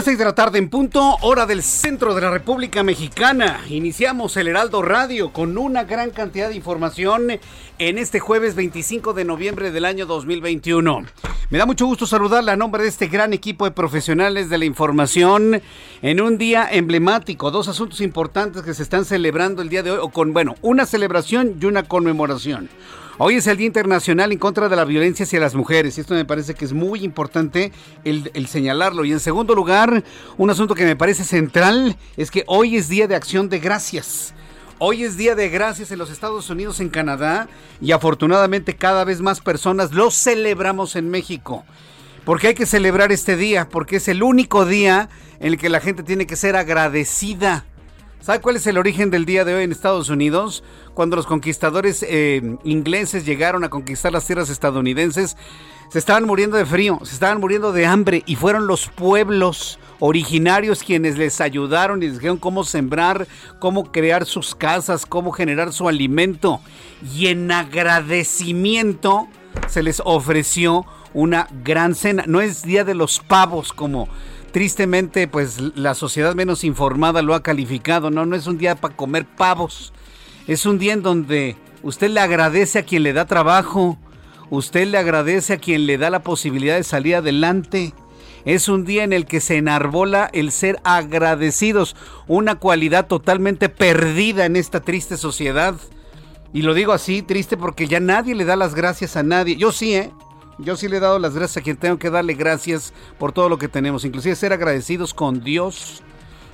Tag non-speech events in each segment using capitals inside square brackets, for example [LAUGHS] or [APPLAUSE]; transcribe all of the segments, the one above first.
Las seis de la tarde en punto, hora del centro de la República Mexicana. Iniciamos el Heraldo Radio con una gran cantidad de información en este jueves 25 de noviembre del año 2021. Me da mucho gusto saludarle a nombre de este gran equipo de profesionales de la información en un día emblemático. Dos asuntos importantes que se están celebrando el día de hoy, o con, bueno, una celebración y una conmemoración. Hoy es el Día Internacional en contra de la violencia hacia las mujeres y esto me parece que es muy importante el, señalarlo. Y en segundo lugar, un asunto que me parece central es que hoy es Día de Acción de Gracias. Hoy es Día de Gracias en los Estados Unidos, en Canadá y afortunadamente cada vez más personas lo celebramos en México. Porque hay que celebrar este día, porque es el único día en el que la gente tiene que ser agradecida ¿Sabe cuál es el origen del día de hoy en Estados Unidos? Cuando los conquistadores eh, ingleses llegaron a conquistar las tierras estadounidenses, se estaban muriendo de frío, se estaban muriendo de hambre y fueron los pueblos originarios quienes les ayudaron y les dijeron cómo sembrar, cómo crear sus casas, cómo generar su alimento. Y en agradecimiento se les ofreció una gran cena. No es día de los pavos como tristemente pues la sociedad menos informada lo ha calificado, no, no es un día para comer pavos, es un día en donde usted le agradece a quien le da trabajo, usted le agradece a quien le da la posibilidad de salir adelante. Es un día en el que se enarbola el ser agradecidos, una cualidad totalmente perdida en esta triste sociedad. Y lo digo así, triste, porque ya nadie le da las gracias a nadie. Yo sí, ¿eh? Yo sí le he dado las gracias a quien tengo que darle gracias por todo lo que tenemos, inclusive ser agradecidos con Dios.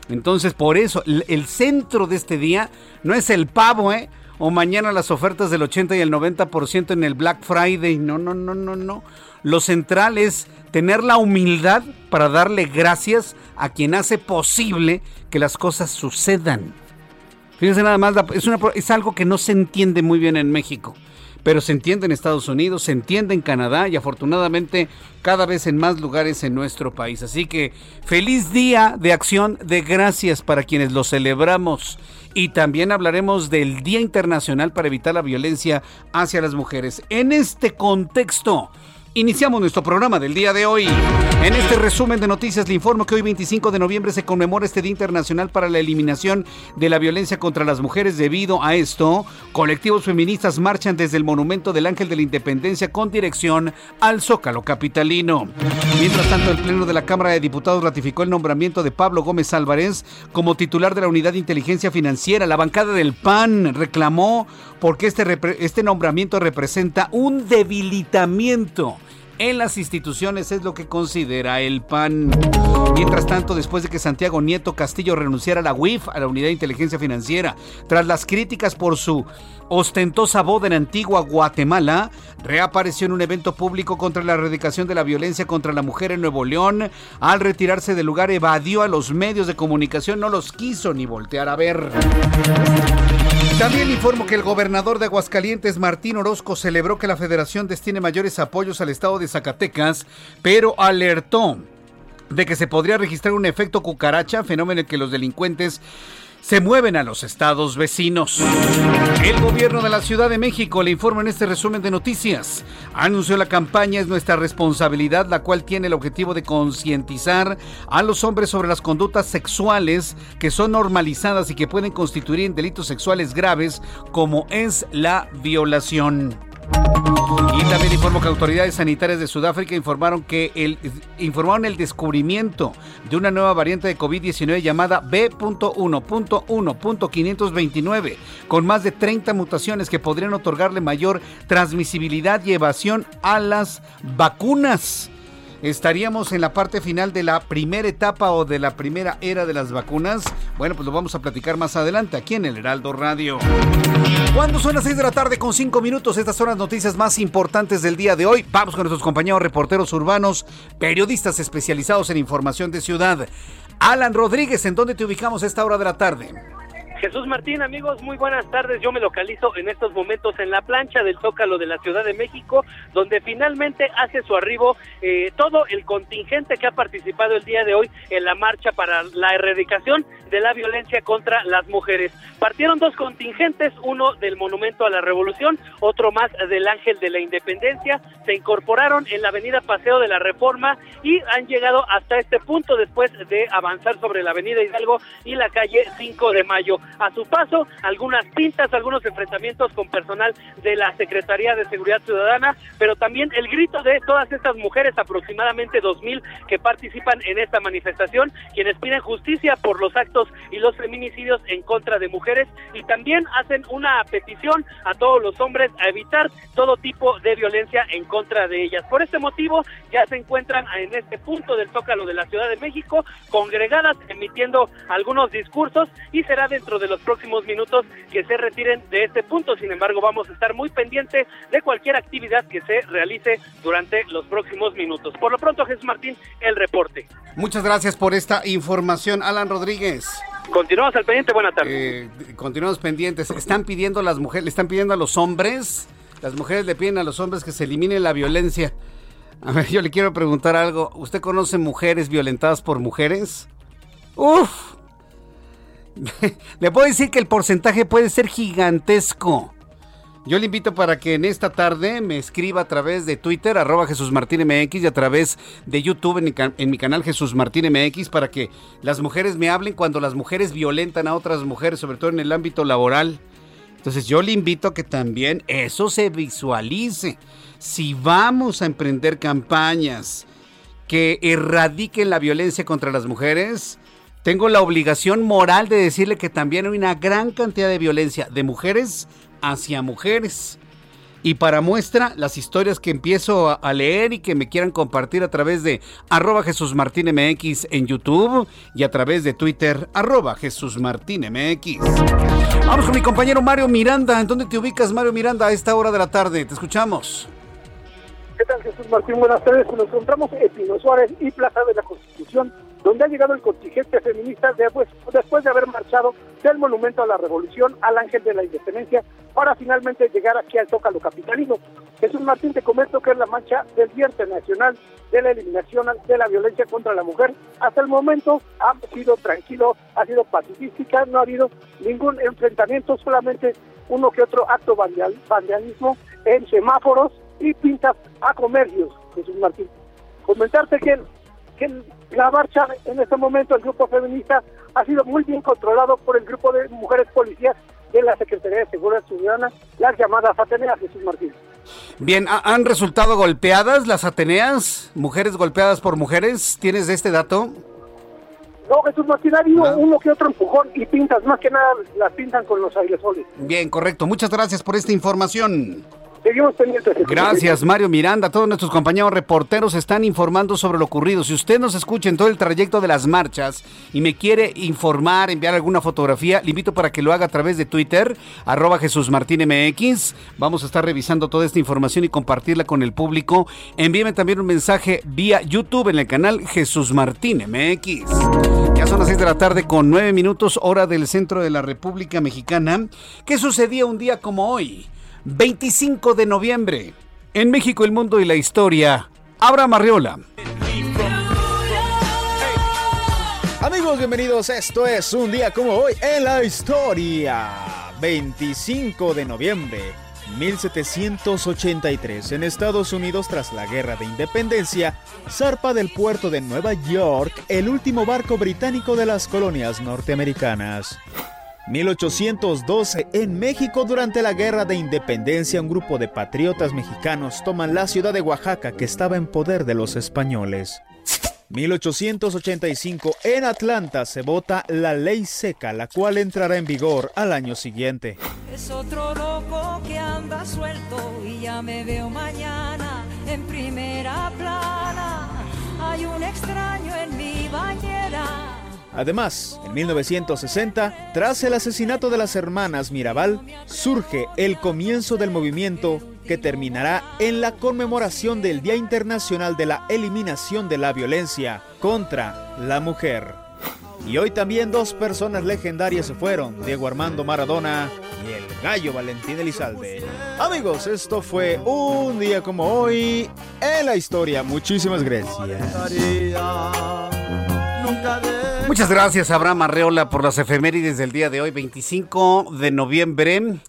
Entonces, por eso, el centro de este día no es el pavo, ¿eh? O mañana las ofertas del 80 y el 90% en el Black Friday. No, no, no, no, no. Lo central es tener la humildad para darle gracias a quien hace posible que las cosas sucedan. Fíjense nada más, es, una, es algo que no se entiende muy bien en México pero se entiende en Estados Unidos, se entiende en Canadá y afortunadamente cada vez en más lugares en nuestro país. Así que feliz día de acción de gracias para quienes lo celebramos. Y también hablaremos del Día Internacional para Evitar la Violencia hacia las Mujeres. En este contexto, Iniciamos nuestro programa del día de hoy. En este resumen de noticias le informo que hoy 25 de noviembre se conmemora este Día Internacional para la Eliminación de la Violencia contra las Mujeres. Debido a esto, colectivos feministas marchan desde el Monumento del Ángel de la Independencia con dirección al Zócalo Capitalino. Mientras tanto, el Pleno de la Cámara de Diputados ratificó el nombramiento de Pablo Gómez Álvarez como titular de la Unidad de Inteligencia Financiera. La bancada del PAN reclamó porque este, este nombramiento representa un debilitamiento en las instituciones es lo que considera el PAN. Mientras tanto, después de que Santiago Nieto Castillo renunciara a la UIF, a la Unidad de Inteligencia Financiera, tras las críticas por su ostentosa boda en Antigua Guatemala, reapareció en un evento público contra la erradicación de la violencia contra la mujer en Nuevo León. Al retirarse del lugar, evadió a los medios de comunicación, no los quiso ni voltear a ver. También informo que el gobernador de Aguascalientes, Martín Orozco, celebró que la federación destine mayores apoyos al estado de Zacatecas, pero alertó de que se podría registrar un efecto cucaracha, fenómeno en que los delincuentes se mueven a los estados vecinos. El gobierno de la Ciudad de México le informa en este resumen de noticias. Anunció la campaña Es nuestra responsabilidad, la cual tiene el objetivo de concientizar a los hombres sobre las conductas sexuales que son normalizadas y que pueden constituir en delitos sexuales graves como es la violación. Y también informó que autoridades sanitarias de Sudáfrica informaron que el, informaron el descubrimiento de una nueva variante de COVID-19 llamada B.1.1.529, con más de 30 mutaciones que podrían otorgarle mayor transmisibilidad y evasión a las vacunas estaríamos en la parte final de la primera etapa o de la primera era de las vacunas. Bueno, pues lo vamos a platicar más adelante aquí en el Heraldo Radio. Cuando son las 6 de la tarde con 5 minutos, estas son las noticias más importantes del día de hoy. Vamos con nuestros compañeros reporteros urbanos, periodistas especializados en información de ciudad. Alan Rodríguez, ¿en dónde te ubicamos a esta hora de la tarde? Jesús Martín, amigos, muy buenas tardes. Yo me localizo en estos momentos en la plancha del Zócalo de la Ciudad de México, donde finalmente hace su arribo eh, todo el contingente que ha participado el día de hoy en la marcha para la erradicación de la violencia contra las mujeres. Partieron dos contingentes, uno del Monumento a la Revolución, otro más del Ángel de la Independencia. Se incorporaron en la Avenida Paseo de la Reforma y han llegado hasta este punto después de avanzar sobre la Avenida Hidalgo y la calle 5 de Mayo. A su paso, algunas pintas, algunos enfrentamientos con personal de la Secretaría de Seguridad Ciudadana, pero también el grito de todas estas mujeres, aproximadamente 2.000 que participan en esta manifestación, quienes piden justicia por los actos y los feminicidios en contra de mujeres y también hacen una petición a todos los hombres a evitar todo tipo de violencia en contra de ellas. Por este motivo, ya se encuentran en este punto del Zócalo de la Ciudad de México, congregadas, emitiendo algunos discursos y será dentro de los próximos minutos que se retiren de este punto. Sin embargo, vamos a estar muy pendientes de cualquier actividad que se realice durante los próximos minutos. Por lo pronto, Jesús Martín, el reporte. Muchas gracias por esta información, Alan Rodríguez. Continuamos al pendiente, buena tarde. Eh, continuamos pendientes. Están pidiendo las mujeres, le están pidiendo a los hombres, las mujeres le piden a los hombres que se elimine la violencia. A ver, yo le quiero preguntar algo. ¿Usted conoce mujeres violentadas por mujeres? Uf, [LAUGHS] le puedo decir que el porcentaje puede ser gigantesco. Yo le invito para que en esta tarde me escriba a través de Twitter, arroba Jesús Martín MX, y a través de YouTube en mi, canal Jesús Martín MX, para que las mujeres me hablen cuando las mujeres violentan a otras mujeres, sobre todo en el ámbito laboral. Entonces yo le invito a que también eso se visualice. Si vamos a emprender campañas que erradiquen la violencia contra las mujeres, tengo la obligación moral de decirle que también hay una gran cantidad de violencia de mujeres hacia mujeres. Y para muestra, las historias que empiezo a leer y que me quieran compartir a través de arroba Jesús Martín MX en YouTube y a través de Twitter, arroba Jesús Martín MX. Vamos con mi compañero Mario Miranda. ¿En dónde te ubicas, Mario Miranda, a esta hora de la tarde? Te escuchamos. ¿Qué tal, Jesús Martín? Buenas tardes. Nos encontramos en Pino Suárez y Plaza de la Constitución donde ha llegado el contingente feminista después, después de haber marchado del Monumento a la Revolución al Ángel de la Independencia para finalmente llegar aquí al Zócalo Capitalino. Jesús Martín, te comento que es la marcha del Día Internacional de la Eliminación de la Violencia contra la Mujer. Hasta el momento ha sido tranquilo, ha sido pacifística, no ha habido ningún enfrentamiento, solamente uno que otro acto vandalismo en semáforos y pintas a comercios, Jesús Martín. Comentarte que que la marcha en este momento, el grupo feminista, ha sido muy bien controlado por el grupo de mujeres policías de la Secretaría de Seguridad Ciudadana, las llamadas Ateneas, Jesús Martín. Bien, ¿han resultado golpeadas las Ateneas? ¿Mujeres golpeadas por mujeres? ¿Tienes este dato? No, Jesús Martín, ha habido uno que otro empujón y pintas, más que nada las pintan con los airesoles. Bien, correcto. Muchas gracias por esta información. Seguimos pendientes. Gracias, Mario Miranda. Todos nuestros compañeros reporteros están informando sobre lo ocurrido. Si usted nos escucha en todo el trayecto de las marchas y me quiere informar, enviar alguna fotografía, le invito para que lo haga a través de Twitter, arroba Jesús Martín MX. Vamos a estar revisando toda esta información y compartirla con el público. Envíeme también un mensaje vía YouTube en el canal Jesús Martín MX. Ya son las 6 de la tarde con 9 minutos, hora del centro de la República Mexicana. ¿Qué sucedía un día como hoy? 25 de noviembre. En México, el mundo y la historia. Abraham Arriola. Amigos, bienvenidos. Esto es un día como hoy en la historia. 25 de noviembre 1783, en Estados Unidos, tras la Guerra de Independencia, zarpa del puerto de Nueva York el último barco británico de las colonias norteamericanas. 1812, en México, durante la Guerra de Independencia, un grupo de patriotas mexicanos toman la ciudad de Oaxaca que estaba en poder de los españoles. 1885, en Atlanta se vota la ley seca, la cual entrará en vigor al año siguiente. Es otro loco que anda suelto y ya me veo mañana en primera plana. Hay un extraño en mi bañera. Además, en 1960, tras el asesinato de las hermanas Mirabal, surge el comienzo del movimiento que terminará en la conmemoración del Día Internacional de la Eliminación de la Violencia contra la Mujer. Y hoy también dos personas legendarias se fueron, Diego Armando Maradona y el gallo Valentín Elizalde. Amigos, esto fue un día como hoy en la historia. Muchísimas gracias. Muchas gracias, Abraham Arreola, por las efemérides del día de hoy, 25 de noviembre.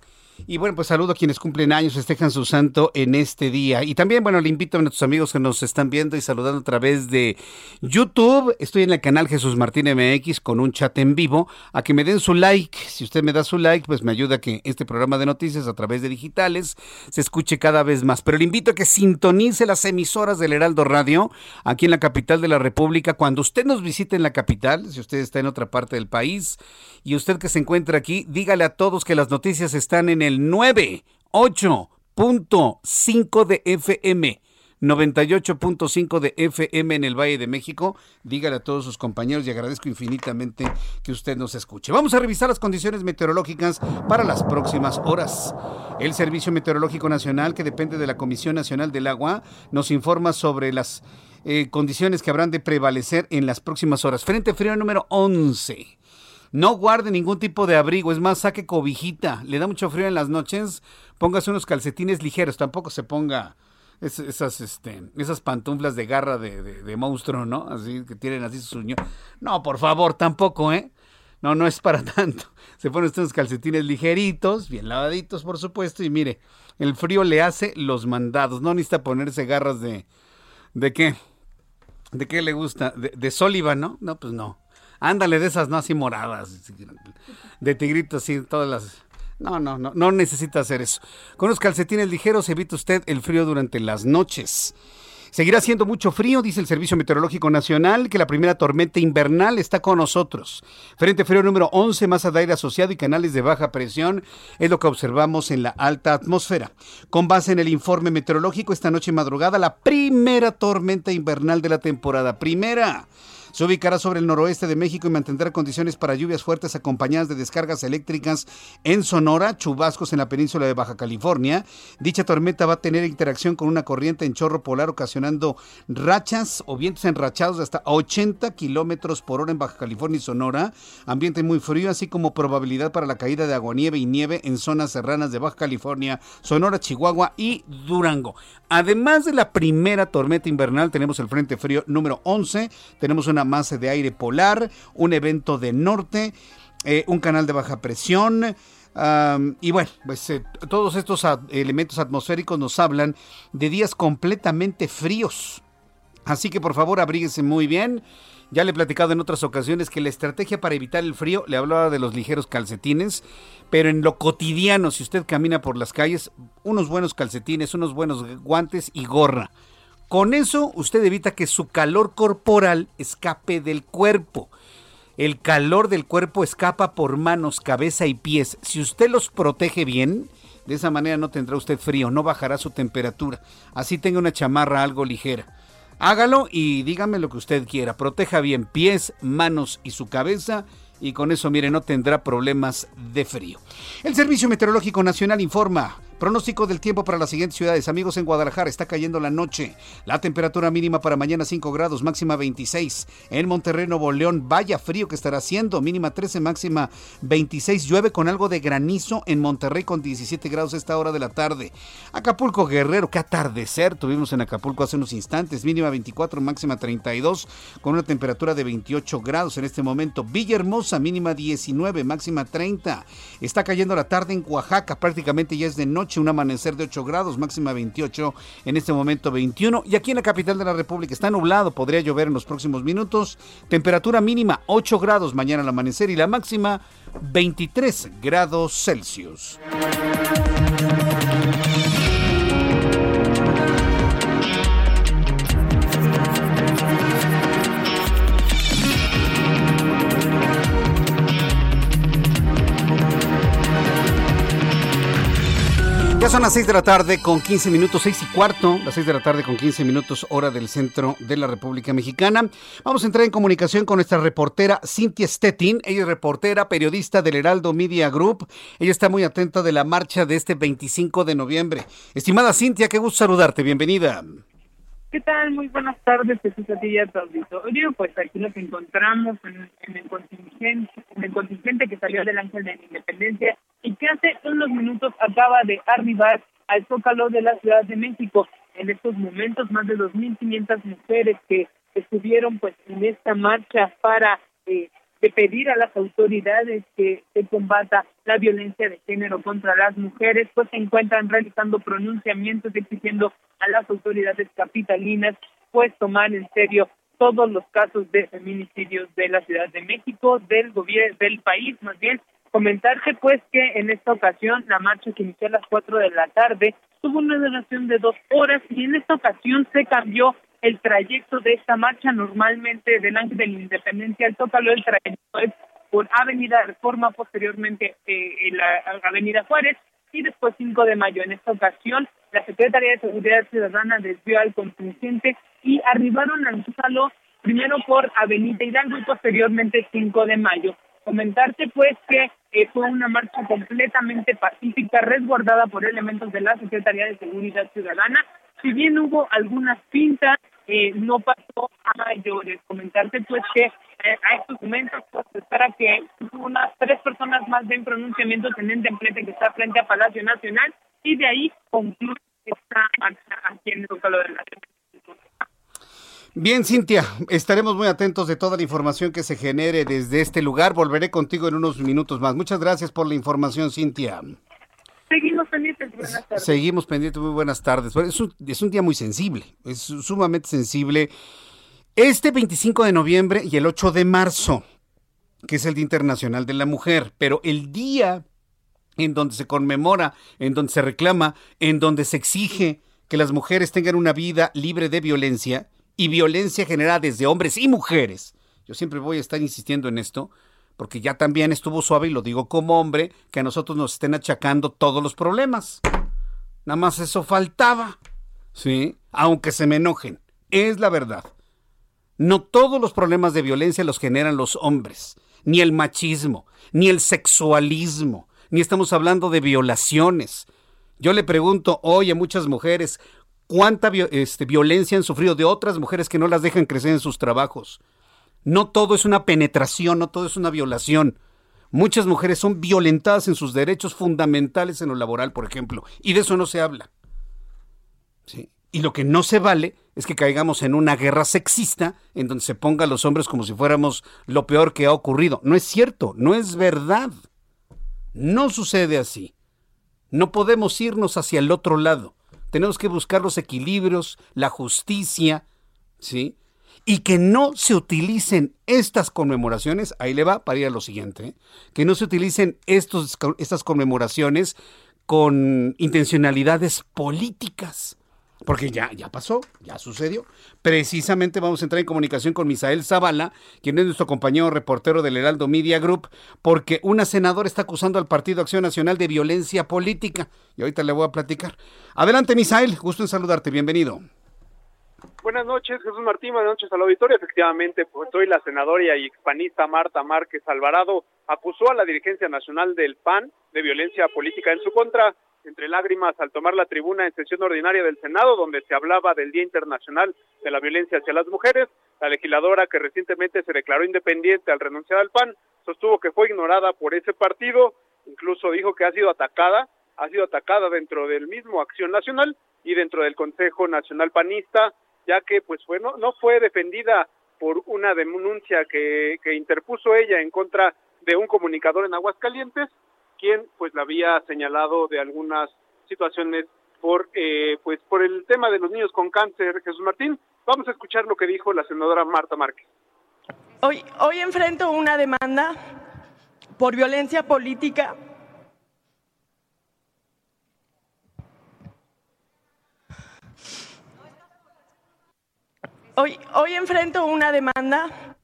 Y bueno, pues saludo a quienes cumplen años, festejan su santo en este día. Y también, bueno, le invito a nuestros amigos que nos están viendo y saludando a través de YouTube. Estoy en el canal Jesús Martín MX con un chat en vivo. A que me den su like. Si usted me da su like, pues me ayuda a que este programa de noticias a través de digitales se escuche cada vez más. Pero le invito a que sintonice las emisoras del Heraldo Radio aquí en la capital de la República. Cuando usted nos visite en la capital, si usted está en otra parte del país y usted que se encuentra aquí, dígale a todos que las noticias están en el 98.5 de FM. 98.5 de FM en el Valle de México. Dígale a todos sus compañeros y agradezco infinitamente que usted nos escuche. Vamos a revisar las condiciones meteorológicas para las próximas horas. El Servicio Meteorológico Nacional, que depende de la Comisión Nacional del Agua, nos informa sobre las eh, condiciones que habrán de prevalecer en las próximas horas. Frente frío número 11 no guarde ningún tipo de abrigo, es más, saque cobijita. Le da mucho frío en las noches, póngase unos calcetines ligeros, tampoco se ponga esas, este, esas pantuflas de garra de, monstruo, ¿no? Así que tienen así su uño. No, por favor, tampoco, ¿eh? No, no es para [LAUGHS] tanto. Se pone usted unos calcetines ligeritos, bien lavaditos, por supuesto, y mire, el frío le hace los mandados. No necesita ponerse garras de. ¿De qué? ¿De qué le gusta? De, de ¿no? No, pues no. Ándale de esas, no así moradas, de tigritos, así, todas las... No, no, no, no necesita hacer eso. Con los calcetines ligeros evita usted el frío durante las noches. Seguirá siendo mucho frío, dice el Servicio Meteorológico Nacional, que la primera tormenta invernal está con nosotros. Frente frío número 11, masa de aire asociado y canales de baja presión, es lo que observamos en la alta atmósfera. Con base en el informe meteorológico, esta noche madrugada, la primera tormenta invernal de la temporada. Primera. Se ubicará sobre el noroeste de México y mantendrá condiciones para lluvias fuertes acompañadas de descargas eléctricas en Sonora, chubascos en la península de Baja California. Dicha tormenta va a tener interacción con una corriente en chorro polar ocasionando rachas o vientos enrachados de hasta 80 kilómetros por hora en Baja California y Sonora. Ambiente muy frío, así como probabilidad para la caída de aguanieve y nieve en zonas serranas de Baja California, Sonora, Chihuahua y Durango. Además de la primera tormenta invernal, tenemos el Frente Frío número 11, tenemos una masa de aire polar, un evento de norte, eh, un canal de baja presión. y bueno, pues eh, todos estos elementos atmosféricos nos hablan de días completamente fríos. Así que por favor abríguese muy bien. Ya le he platicado en otras ocasiones que la estrategia para evitar el frío, le hablaba de los ligeros calcetines, pero en lo cotidiano, si usted camina por las calles, unos buenos calcetines, unos buenos guantes y gorra. Con eso usted evita que su calor corporal escape del cuerpo. El calor del cuerpo escapa por manos, cabeza y pies. Si usted los protege bien, de esa manera no tendrá usted frío, no bajará su temperatura. Así tenga una chamarra algo ligera. Hágalo y dígame lo que usted quiera. Proteja bien pies, manos y su cabeza y con eso, mire, no tendrá problemas de frío. El Servicio Meteorológico Nacional informa Pronóstico del tiempo para las siguientes ciudades. Amigos, en Guadalajara está cayendo la noche. La temperatura mínima para mañana 5 grados, máxima 26. En Monterrey, Nuevo León, vaya frío que estará haciendo. Mínima 13, máxima 26. Llueve con algo de granizo en Monterrey con 17 grados esta hora de la tarde. Acapulco, Guerrero, qué atardecer tuvimos en Acapulco hace unos instantes. Mínima 24, máxima 32, con una temperatura de 28 grados en este momento. Villahermosa, mínima 19, máxima 30. Está cayendo la tarde en Oaxaca, prácticamente ya es de noche un amanecer de 8 grados, máxima 28, en este momento 21. Y aquí en la capital de la República está nublado, podría llover en los próximos minutos. Temperatura mínima 8 grados mañana al amanecer y la máxima 23 grados Celsius. Ya son las 6 de la tarde con 15 minutos, 6 y cuarto, las 6 de la tarde con 15 minutos, hora del centro de la República Mexicana. Vamos a entrar en comunicación con nuestra reportera Cintia Stettin. Ella es reportera, periodista del Heraldo Media Group. Ella está muy atenta de la marcha de este 25 de noviembre. Estimada Cintia, qué gusto saludarte. Bienvenida. ¿Qué tal? Muy buenas tardes, Jesús Atilla, tu auditorio. Pues aquí nos encontramos en, el contingente, en el contingente que salió del Ángel de la Independencia y que hace unos minutos acaba de arribar al Zócalo de la Ciudad de México. En estos momentos, más de 2.500 mujeres que estuvieron pues en esta marcha para eh, de pedir a las autoridades que se combata la violencia de género contra las mujeres, pues se encuentran realizando pronunciamientos exigiendo a las autoridades capitalinas pues tomar en serio todos los casos de feminicidios de la Ciudad de México, del gobierno del país más bien. Comentarse pues que en esta ocasión la marcha que inició a las cuatro de la tarde tuvo una duración de dos horas y en esta ocasión se cambió el trayecto de esta marcha normalmente del Ángel de la Independencia al Tócalo, el trayecto por Avenida Reforma, posteriormente eh, en la Avenida Juárez y después 5 de mayo. En esta ocasión, la Secretaría de Seguridad Ciudadana desvió al contingente y arribaron al Tócalo primero por Avenida Hidalgo y posteriormente 5 de mayo. Comentarte pues que eh, fue una marcha completamente pacífica, resguardada por elementos de la Secretaría de Seguridad Ciudadana. Si bien hubo algunas pintas eh, no pasó a mayores. Comentarte pues que eh, a estos momentos pues, se espera que unas tres personas más den pronunciamientos en el templete que está frente a Palacio Nacional y de ahí concluye esta aquí en el Zócalo de la Bien, Cintia, estaremos muy atentos de toda la información que se genere desde este lugar. Volveré contigo en unos minutos más. Muchas gracias por la información, Cintia. Seguimos pendientes, buenas tardes. Seguimos pendientes, muy buenas tardes. Es un, es un día muy sensible, es sumamente sensible. Este 25 de noviembre y el 8 de marzo, que es el Día Internacional de la Mujer, pero el día en donde se conmemora, en donde se reclama, en donde se exige que las mujeres tengan una vida libre de violencia y violencia generada desde hombres y mujeres. Yo siempre voy a estar insistiendo en esto, porque ya también estuvo suave, y lo digo como hombre, que a nosotros nos estén achacando todos los problemas. Nada más eso faltaba, ¿sí? Aunque se me enojen, es la verdad. No todos los problemas de violencia los generan los hombres, ni el machismo, ni el sexualismo, ni estamos hablando de violaciones. Yo le pregunto hoy a muchas mujeres cuánta este, violencia han sufrido de otras mujeres que no las dejan crecer en sus trabajos. No todo es una penetración, no todo es una violación. Muchas mujeres son violentadas en sus derechos fundamentales en lo laboral, por ejemplo, y de eso no se habla. Y lo que no se vale es que caigamos en una guerra sexista en donde se ponga a los hombres como si fuéramos lo peor que ha ocurrido. No es cierto, no es verdad. No sucede así. No podemos irnos hacia el otro lado. Tenemos que buscar los equilibrios, la justicia, ¿sí? Y que no se utilicen estas conmemoraciones, ahí le va para ir a lo siguiente, ¿eh? que no se utilicen estos, estas conmemoraciones con intencionalidades políticas. Porque ya, ya pasó, ya sucedió. Precisamente vamos a entrar en comunicación con Misael Zavala, quien es nuestro compañero reportero del Heraldo Media Group, porque una senadora está acusando al Partido Acción Nacional de violencia política. Y ahorita le voy a platicar. Adelante, Misael, gusto en saludarte, bienvenido. Buenas noches, Jesús Martín, buenas noches al auditorio. Efectivamente, pues hoy la senadora y expanista Marta Márquez Alvarado acusó a la dirigencia nacional del PAN de violencia política en su contra. entre lágrimas al tomar la tribuna en sesión ordinaria del Senado, donde se hablaba del Día Internacional de la Violencia hacia las Mujeres. La legisladora, que recientemente se declaró independiente al renunciar al PAN, sostuvo que fue ignorada por ese partido, incluso dijo que ha sido atacada, ha sido atacada dentro del mismo Acción Nacional y dentro del Consejo Nacional Panista, ya que pues fue, no, no fue defendida por una denuncia que, que interpuso ella en contra de un comunicador en Aguascalientes, quien pues la había señalado de algunas situaciones por eh, pues por el tema de los niños con cáncer, Jesús Martín. Vamos a escuchar lo que dijo la senadora Marta Márquez. Hoy, hoy enfrento una demanda por violencia política Hoy, hoy enfrento una demanda.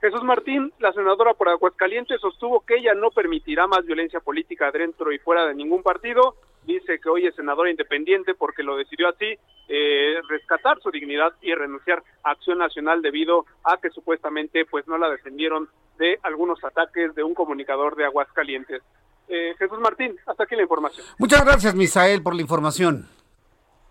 Jesús Martín, la senadora por Aguascalientes, sostuvo que ella no permitirá más violencia política dentro y fuera de ningún partido. Dice que hoy es senadora independiente porque lo decidió así, eh, rescatar su dignidad y renunciar a Acción Nacional debido a que supuestamente pues no la defendieron de algunos ataques de un comunicador de Aguascalientes. Eh, Jesús Martín, hasta aquí la información. Muchas gracias, Misael, por la información.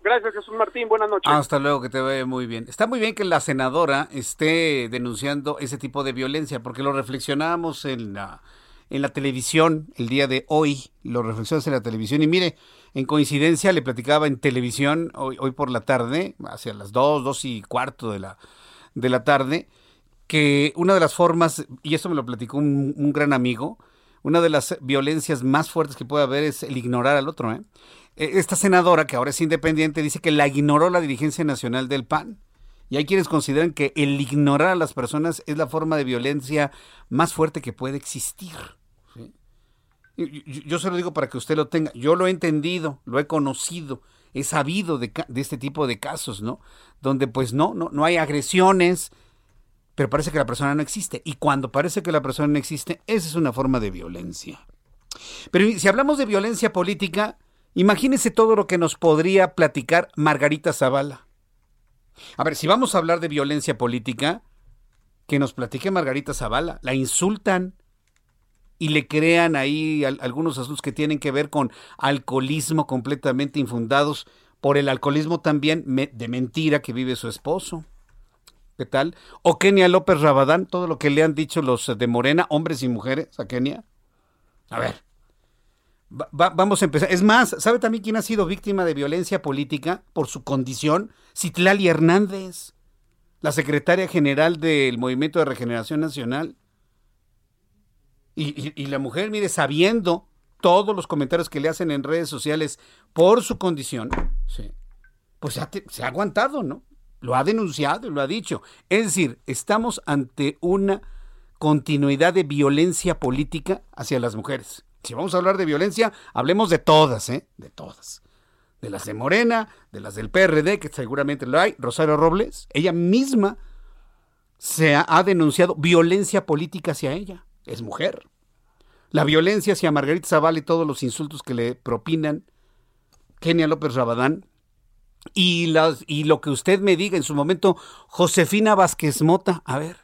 Gracias, Jesús Martín. Buenas noches. Hasta luego, que te vaya muy bien. Está muy bien que la senadora esté denunciando ese tipo de violencia, porque lo reflexionamos en la, en la televisión el día de hoy, lo reflexionamos en la televisión, y mire, en coincidencia le platicaba en televisión hoy, hoy por la tarde, hacia las dos, dos y cuarto de la, de la tarde, que una de las formas, y esto me lo platicó un, un gran amigo, una de las violencias más fuertes que puede haber es el ignorar al otro, ¿eh? Eh, esta senadora, que ahora es independiente, dice que la ignoró la dirigencia nacional del PAN. Y hay quienes consideran que el ignorar a las personas es la forma de violencia más fuerte que puede existir. Yo, se lo digo para que usted lo tenga. Yo lo he entendido, lo he conocido, he sabido de, de, este tipo de casos, ¿no? Donde pues no, no, no hay agresiones, pero parece que la persona no existe. Y cuando parece que la persona no existe, esa es una forma de violencia. Pero si hablamos de violencia política, Imagínese todo lo que nos podría platicar Margarita Zavala. A ver, si vamos a hablar de violencia política, que nos platique Margarita Zavala. La insultan y le crean ahí algunos asuntos que tienen que ver con alcoholismo completamente infundados por el alcoholismo también de mentira que vive su esposo. ¿Qué tal? O Kenia López Rabadán, todo lo que le han dicho los de Morena, hombres y mujeres a Kenia. A ver, vamos a empezar. Es más, ¿sabe también quién ha sido víctima de violencia política por su condición? Citlali Hernández, la secretaria general del Movimiento de Regeneración Nacional. Y, la mujer, mire, sabiendo todos los comentarios que le hacen en redes sociales por su condición, pues se ha aguantado, ¿no? Lo ha denunciado y lo ha dicho. Es decir, estamos ante una continuidad de violencia política hacia las mujeres. Si vamos a hablar de violencia, hablemos de todas, ¿eh? De todas. De las de Morena, de las del PRD, que seguramente lo hay. Rosario Robles, ella misma se ha, denunciado violencia política hacia ella. Es mujer. La violencia hacia Margarita Zavala y todos los insultos que le propinan Kenia López Rabadán. Y, las, y lo que usted me diga en su momento, Josefina Vázquez Mota, a ver,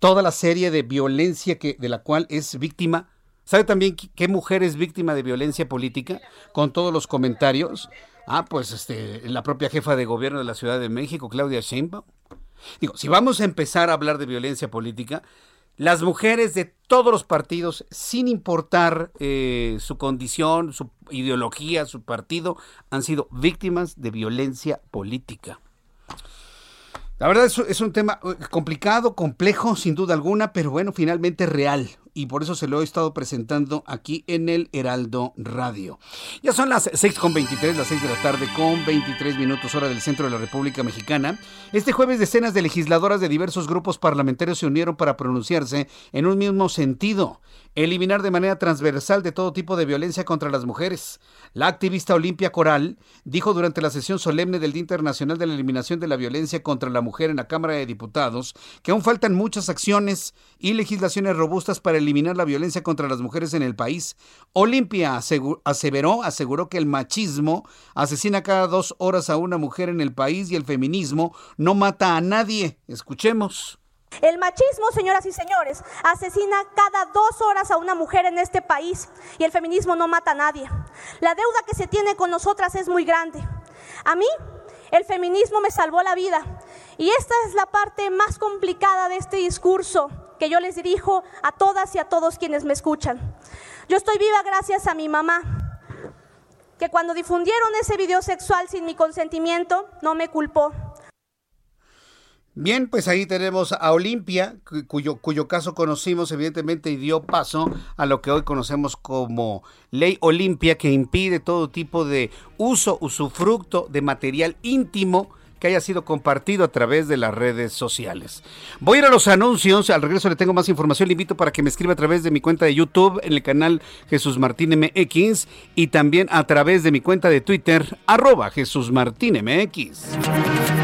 toda la serie de violencia que, de la cual es víctima ¿Sabe también qué mujer es víctima de violencia política? Con todos los comentarios. Ah, pues este, la propia jefa de gobierno de la Ciudad de México, Claudia Sheinbaum. Digo, si vamos a empezar a hablar de violencia política, las mujeres de todos los partidos, sin importar eh, su condición, su ideología, su partido, han sido víctimas de violencia política. La verdad es, es un tema eh, complicado, complejo, sin duda alguna, pero bueno, finalmente real y por eso se lo he estado presentando aquí en el Heraldo Radio. Ya son las 6.23, las 6 de la tarde con 23 minutos hora del centro de la República Mexicana. Este jueves decenas de legisladoras de diversos grupos parlamentarios se unieron para pronunciarse en un mismo sentido, eliminar de manera transversal de todo tipo de violencia contra las mujeres. La activista Olimpia Coral dijo durante la sesión solemne del Día Internacional de la Eliminación de la Violencia contra la Mujer en la Cámara de Diputados que aún faltan muchas acciones y legislaciones robustas para eliminar la violencia contra las mujeres en el país. Olimpia aseveró, aseguró que el machismo asesina cada dos horas a una mujer en el país y el feminismo no mata a nadie. Escuchemos. El machismo, señoras y señores, asesina cada dos horas a una mujer en este país y el feminismo no mata a nadie. La deuda que se tiene con nosotras es muy grande. A mí, el feminismo me salvó la vida y esta es la parte más complicada de este discurso que yo les dirijo a todas y a todos quienes me escuchan. Yo estoy viva gracias a mi mamá, que cuando difundieron ese video sexual sin mi consentimiento, no me culpó. Bien, pues ahí tenemos a Olimpia, cuyo, cuyo caso conocimos evidentemente y dio paso a lo que hoy conocemos como ley Olimpia, que impide todo tipo de uso, usufructo de material íntimo que haya sido compartido a través de las redes sociales. Voy a ir a los anuncios, al regreso le tengo más información, le invito para que me escriba a través de mi cuenta de YouTube en el canal Jesús Martín MX y también a través de mi cuenta de Twitter, arroba Jesús Martín MX.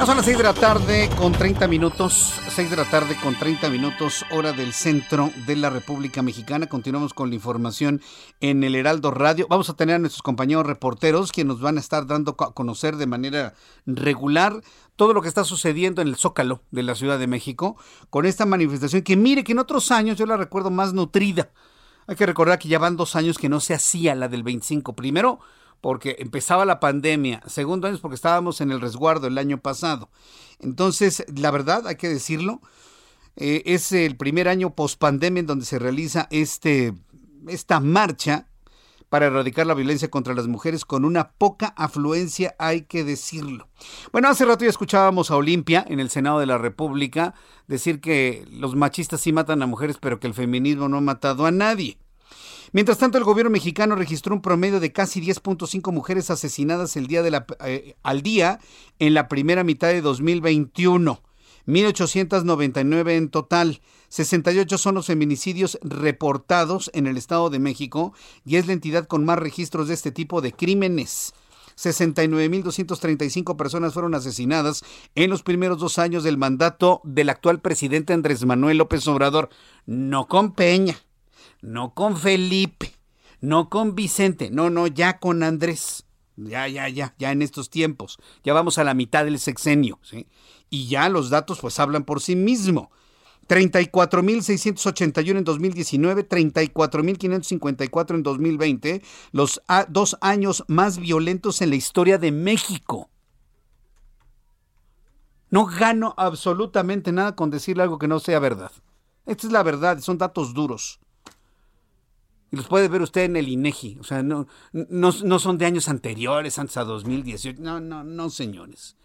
Ya son las 6 de la tarde con 30 minutos, 6 de la tarde con 30 minutos, hora del centro de la República Mexicana. Continuamos con la información en el Heraldo Radio. Vamos a tener a nuestros compañeros reporteros quienes nos van a estar dando a conocer de manera regular todo lo que está sucediendo en el Zócalo de la Ciudad de México con esta manifestación que mire que en otros años yo la recuerdo más nutrida. Hay que recordar que ya van dos años que no se hacía la del 25. Primero, porque empezaba la pandemia. Segundo año, porque estábamos en el resguardo el año pasado. Entonces, la verdad, hay que decirlo, eh, es el primer año post pandemia en donde se realiza este, esta marcha para erradicar la violencia contra las mujeres con una poca afluencia, hay que decirlo. Bueno, hace rato ya escuchábamos a Olimpia en el Senado de la República decir que los machistas sí matan a mujeres, pero que el feminismo no ha matado a nadie. Mientras tanto, el gobierno mexicano registró un promedio de casi 10.5 mujeres asesinadas eh, al día en la primera mitad de 2021. 1.899 en total. 68 son los feminicidios reportados en el Estado de México y es la entidad con más registros de este tipo de crímenes. 69.235 personas fueron asesinadas en los primeros dos años del mandato del actual presidente Andrés Manuel López Obrador. No con Peña, no con Felipe, no con Vicente, no, no, ya con Andrés. Ya, ya, ya, ya en estos tiempos. Ya vamos a la mitad del sexenio, ¿sí? Y ya los datos pues hablan por sí mismo. 34.681 en 2019, 34.554 en 2020, los dos años más violentos en la historia de México. No gano absolutamente nada con decirle algo que no sea verdad. Esta es la verdad, son datos duros. Y los puede ver usted en el INEGI. O sea, no, no, no son de años anteriores, antes a 2018. No, no, no, señores.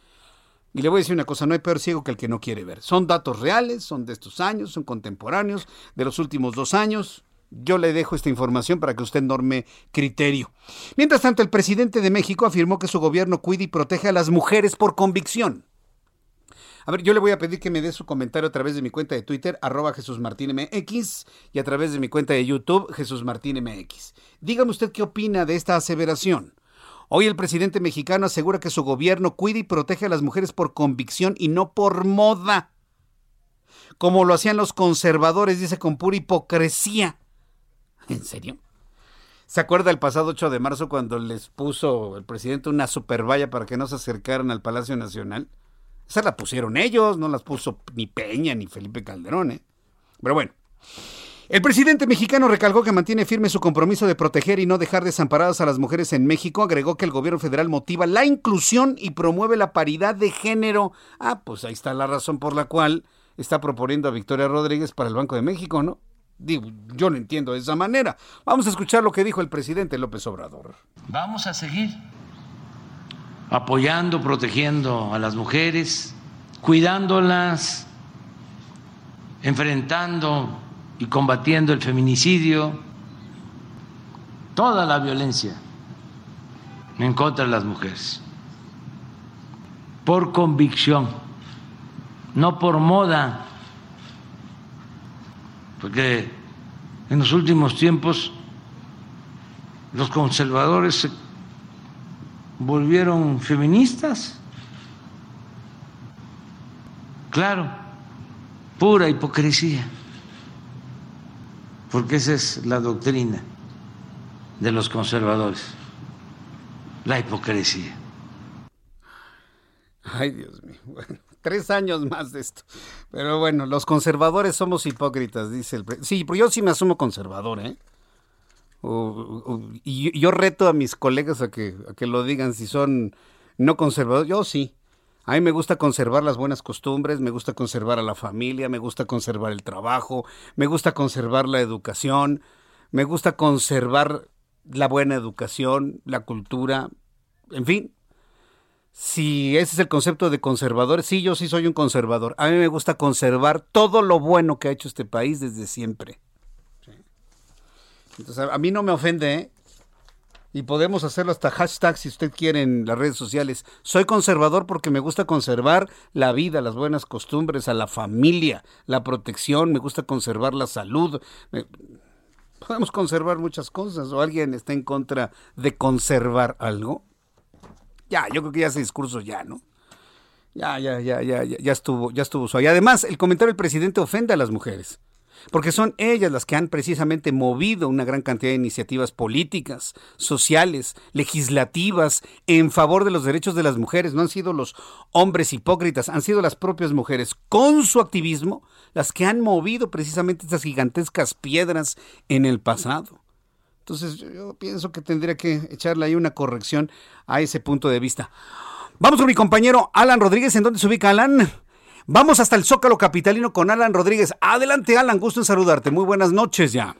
Y le voy a decir una cosa, no hay peor ciego que el que no quiere ver. Son datos reales, son de estos años, son contemporáneos, de los últimos dos años. Yo le dejo esta información para que usted norme criterio. Mientras tanto, el presidente de México afirmó que su gobierno cuida y protege a las mujeres por convicción. A ver, yo le voy a pedir que me dé su comentario a través de mi cuenta de Twitter, arroba Jesús Martín MX, y a través de mi cuenta de YouTube, Jesús Martín MX. Dígame usted qué opina de esta aseveración. Hoy el presidente mexicano asegura que su gobierno cuida y protege a las mujeres por convicción y no por moda. Como lo hacían los conservadores, dice con pura hipocresía. ¿En serio? ¿Se acuerda el pasado 8 de marzo cuando les puso el presidente una supervalla para que no se acercaran al Palacio Nacional? Esa la pusieron ellos, no las puso ni Peña ni Felipe Calderón. ¿eh? Pero bueno. El presidente mexicano recalcó que mantiene firme su compromiso de proteger y no dejar desamparadas a las mujeres en México. Agregó que el gobierno federal motiva la inclusión y promueve la paridad de género. Ah, pues ahí está la razón por la cual está proponiendo a Victoria Rodríguez para el Banco de México, ¿no? Digo, yo no entiendo de esa manera. Vamos a escuchar lo que dijo el presidente López Obrador. Vamos a seguir apoyando, protegiendo a las mujeres, cuidándolas, enfrentando y combatiendo el feminicidio, toda la violencia en contra de las mujeres, por convicción, no por moda, porque en los últimos tiempos los conservadores se volvieron feministas. Claro, pura hipocresía, porque esa es la doctrina de los conservadores, la hipocresía. Ay, Dios mío. [LAUGHS] Bueno, tres años más de esto. Pero bueno, los conservadores somos hipócritas, dice el. Sí, pero yo sí me asumo conservador, ¿eh? Y yo reto a mis colegas a que, a que lo digan si son no conservadores. Yo sí. A mí me gusta conservar las buenas costumbres, me gusta conservar a la familia, me gusta conservar el trabajo, me gusta conservar la educación, me gusta conservar la buena educación, la cultura, en fin. Si ese es el concepto de conservador, sí, yo sí soy un conservador. A mí me gusta conservar todo lo bueno que ha hecho este país desde siempre. Entonces, a mí no me ofende, ¿eh? Y podemos hacerlo hasta hashtag si usted quiere en las redes sociales. Soy conservador porque me gusta conservar la vida, las buenas costumbres, a la familia, la protección, me gusta conservar la salud. Podemos conservar muchas cosas. ¿O alguien está en contra de conservar algo? Ya, yo creo que ya ese discurso ya, ¿no? Ya, ya, ya, ya, ya, ya estuvo, ya estuvo Y Además, el comentario del presidente ofende a las mujeres porque son ellas las que han precisamente movido una gran cantidad de iniciativas políticas, sociales, legislativas en favor de los derechos de las mujeres. No han sido los hombres hipócritas, han sido las propias mujeres con su activismo las que han movido precisamente estas gigantescas piedras en el pasado. Entonces yo pienso que tendría que echarle ahí una corrección a ese punto de vista. Vamos con mi compañero Alan Rodríguez. ¿En dónde se ubica Alan? Vamos hasta el Zócalo Capitalino con Alan Rodríguez. Adelante, Alan, gusto en saludarte. Muy buenas noches ya.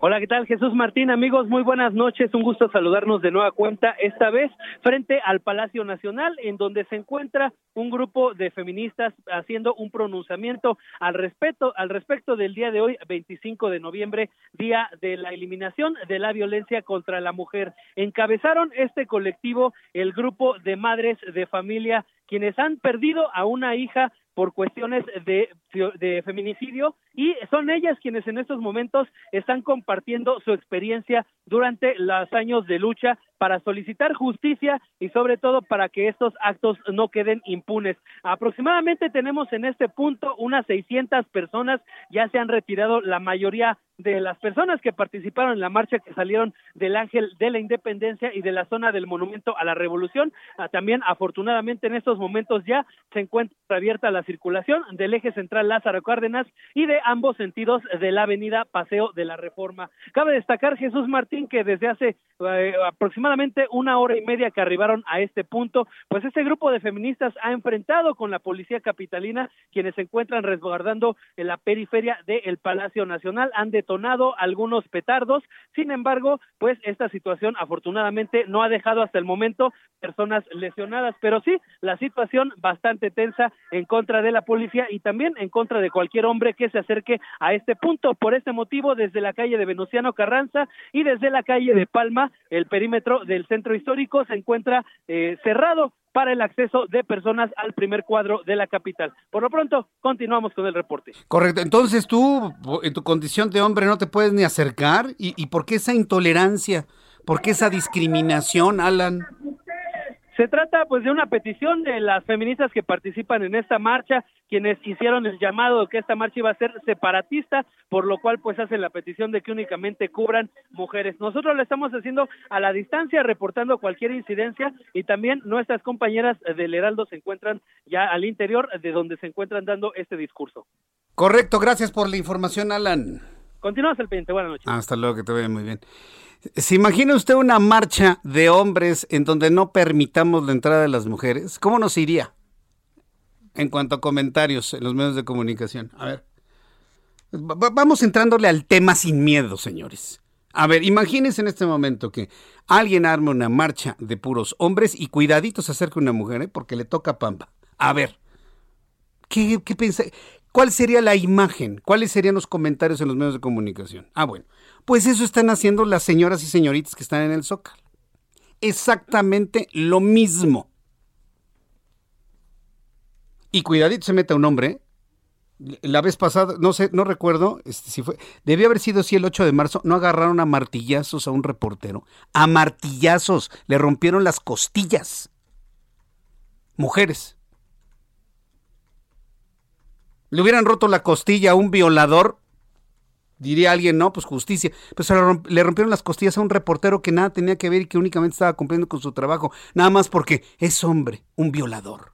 Hola, ¿qué tal? Jesús Martín, amigos, muy buenas noches. Un gusto saludarnos de nueva cuenta, esta vez frente al Palacio Nacional, en donde se encuentra un grupo de feministas haciendo un pronunciamiento al respecto, al respecto del día de hoy, 25 de noviembre, día de la eliminación de la violencia contra la mujer. Encabezaron este colectivo el grupo de madres de familia quienes han perdido a una hija por cuestiones de, de, feminicidio y son ellas quienes en estos momentos están compartiendo su experiencia durante los años de lucha para solicitar justicia y sobre todo para que estos actos no queden impunes. Aproximadamente tenemos en este punto unas 600 personas, ya se han retirado la mayoría de las personas que participaron en la marcha que salieron del Ángel de la Independencia y de la zona del Monumento a la Revolución. Ah, también, afortunadamente, en estos momentos ya se encuentra abierta la circulación del eje central Lázaro Cárdenas y de ambos sentidos de la avenida Paseo de la Reforma. Cabe destacar, Jesús Martín, que desde hace eh, aproximadamente una hora y media que arribaron a este punto, pues este grupo de feministas ha enfrentado con la policía capitalina, quienes se encuentran resguardando en la periferia del Palacio Nacional. Han detonado algunos petardos. Sin embargo, pues esta situación afortunadamente no ha dejado hasta el momento personas lesionadas, pero sí la situación bastante tensa en contra de la policía y también en contra de cualquier hombre que se acerque a este punto. Por este motivo, desde la calle de Venustiano Carranza y desde la calle de Palma, el perímetro del centro histórico se encuentra eh, cerrado para el acceso de personas al primer cuadro de la capital. Por lo pronto, continuamos con el reporte. Correcto. Entonces tú, en tu condición de hombre, no te puedes ni acercar. ¿Y, y por qué esa intolerancia? ¿Por qué esa discriminación, Alan? Se trata pues de una petición de las feministas que participan en esta marcha, quienes hicieron el llamado de que esta marcha iba a ser separatista, por lo cual pues hacen la petición de que únicamente cubran mujeres. Nosotros le estamos haciendo a la distancia, reportando cualquier incidencia y también nuestras compañeras del Heraldo se encuentran ya al interior de donde se encuentran dando este discurso. Correcto, gracias por la información, Alan. Continuamos el pendiente, buenas noches. Hasta luego, que te vaya muy bien. ¿Se imagina usted una marcha de hombres en donde no permitamos la entrada de las mujeres? ¿Cómo nos iría? En cuanto a comentarios en los medios de comunicación. A ver. vamos entrándole al tema sin miedo, señores. A ver, imagínense en este momento que alguien arme una marcha de puros hombres y cuidadito se acerca una mujer, ¿eh? porque le toca pampa. A ver, ¿qué, qué? ¿Cuál sería la imagen? ¿Cuáles serían los comentarios en los medios de comunicación? Ah, bueno, pues eso están haciendo las señoras y señoritas que están en el Zócalo. Exactamente lo mismo. Y cuidadito se mete un hombre, la vez pasada, no sé, no recuerdo este, si fue, debía haber sido así el 8 de marzo, no agarraron a martillazos a un reportero, a martillazos, le rompieron las costillas. Mujeres. Le hubieran roto la costilla a un violador, diría alguien, no, pues justicia. Pues le rompieron las costillas a un reportero que nada tenía que ver y que únicamente estaba cumpliendo con su trabajo, nada más porque es hombre, un violador.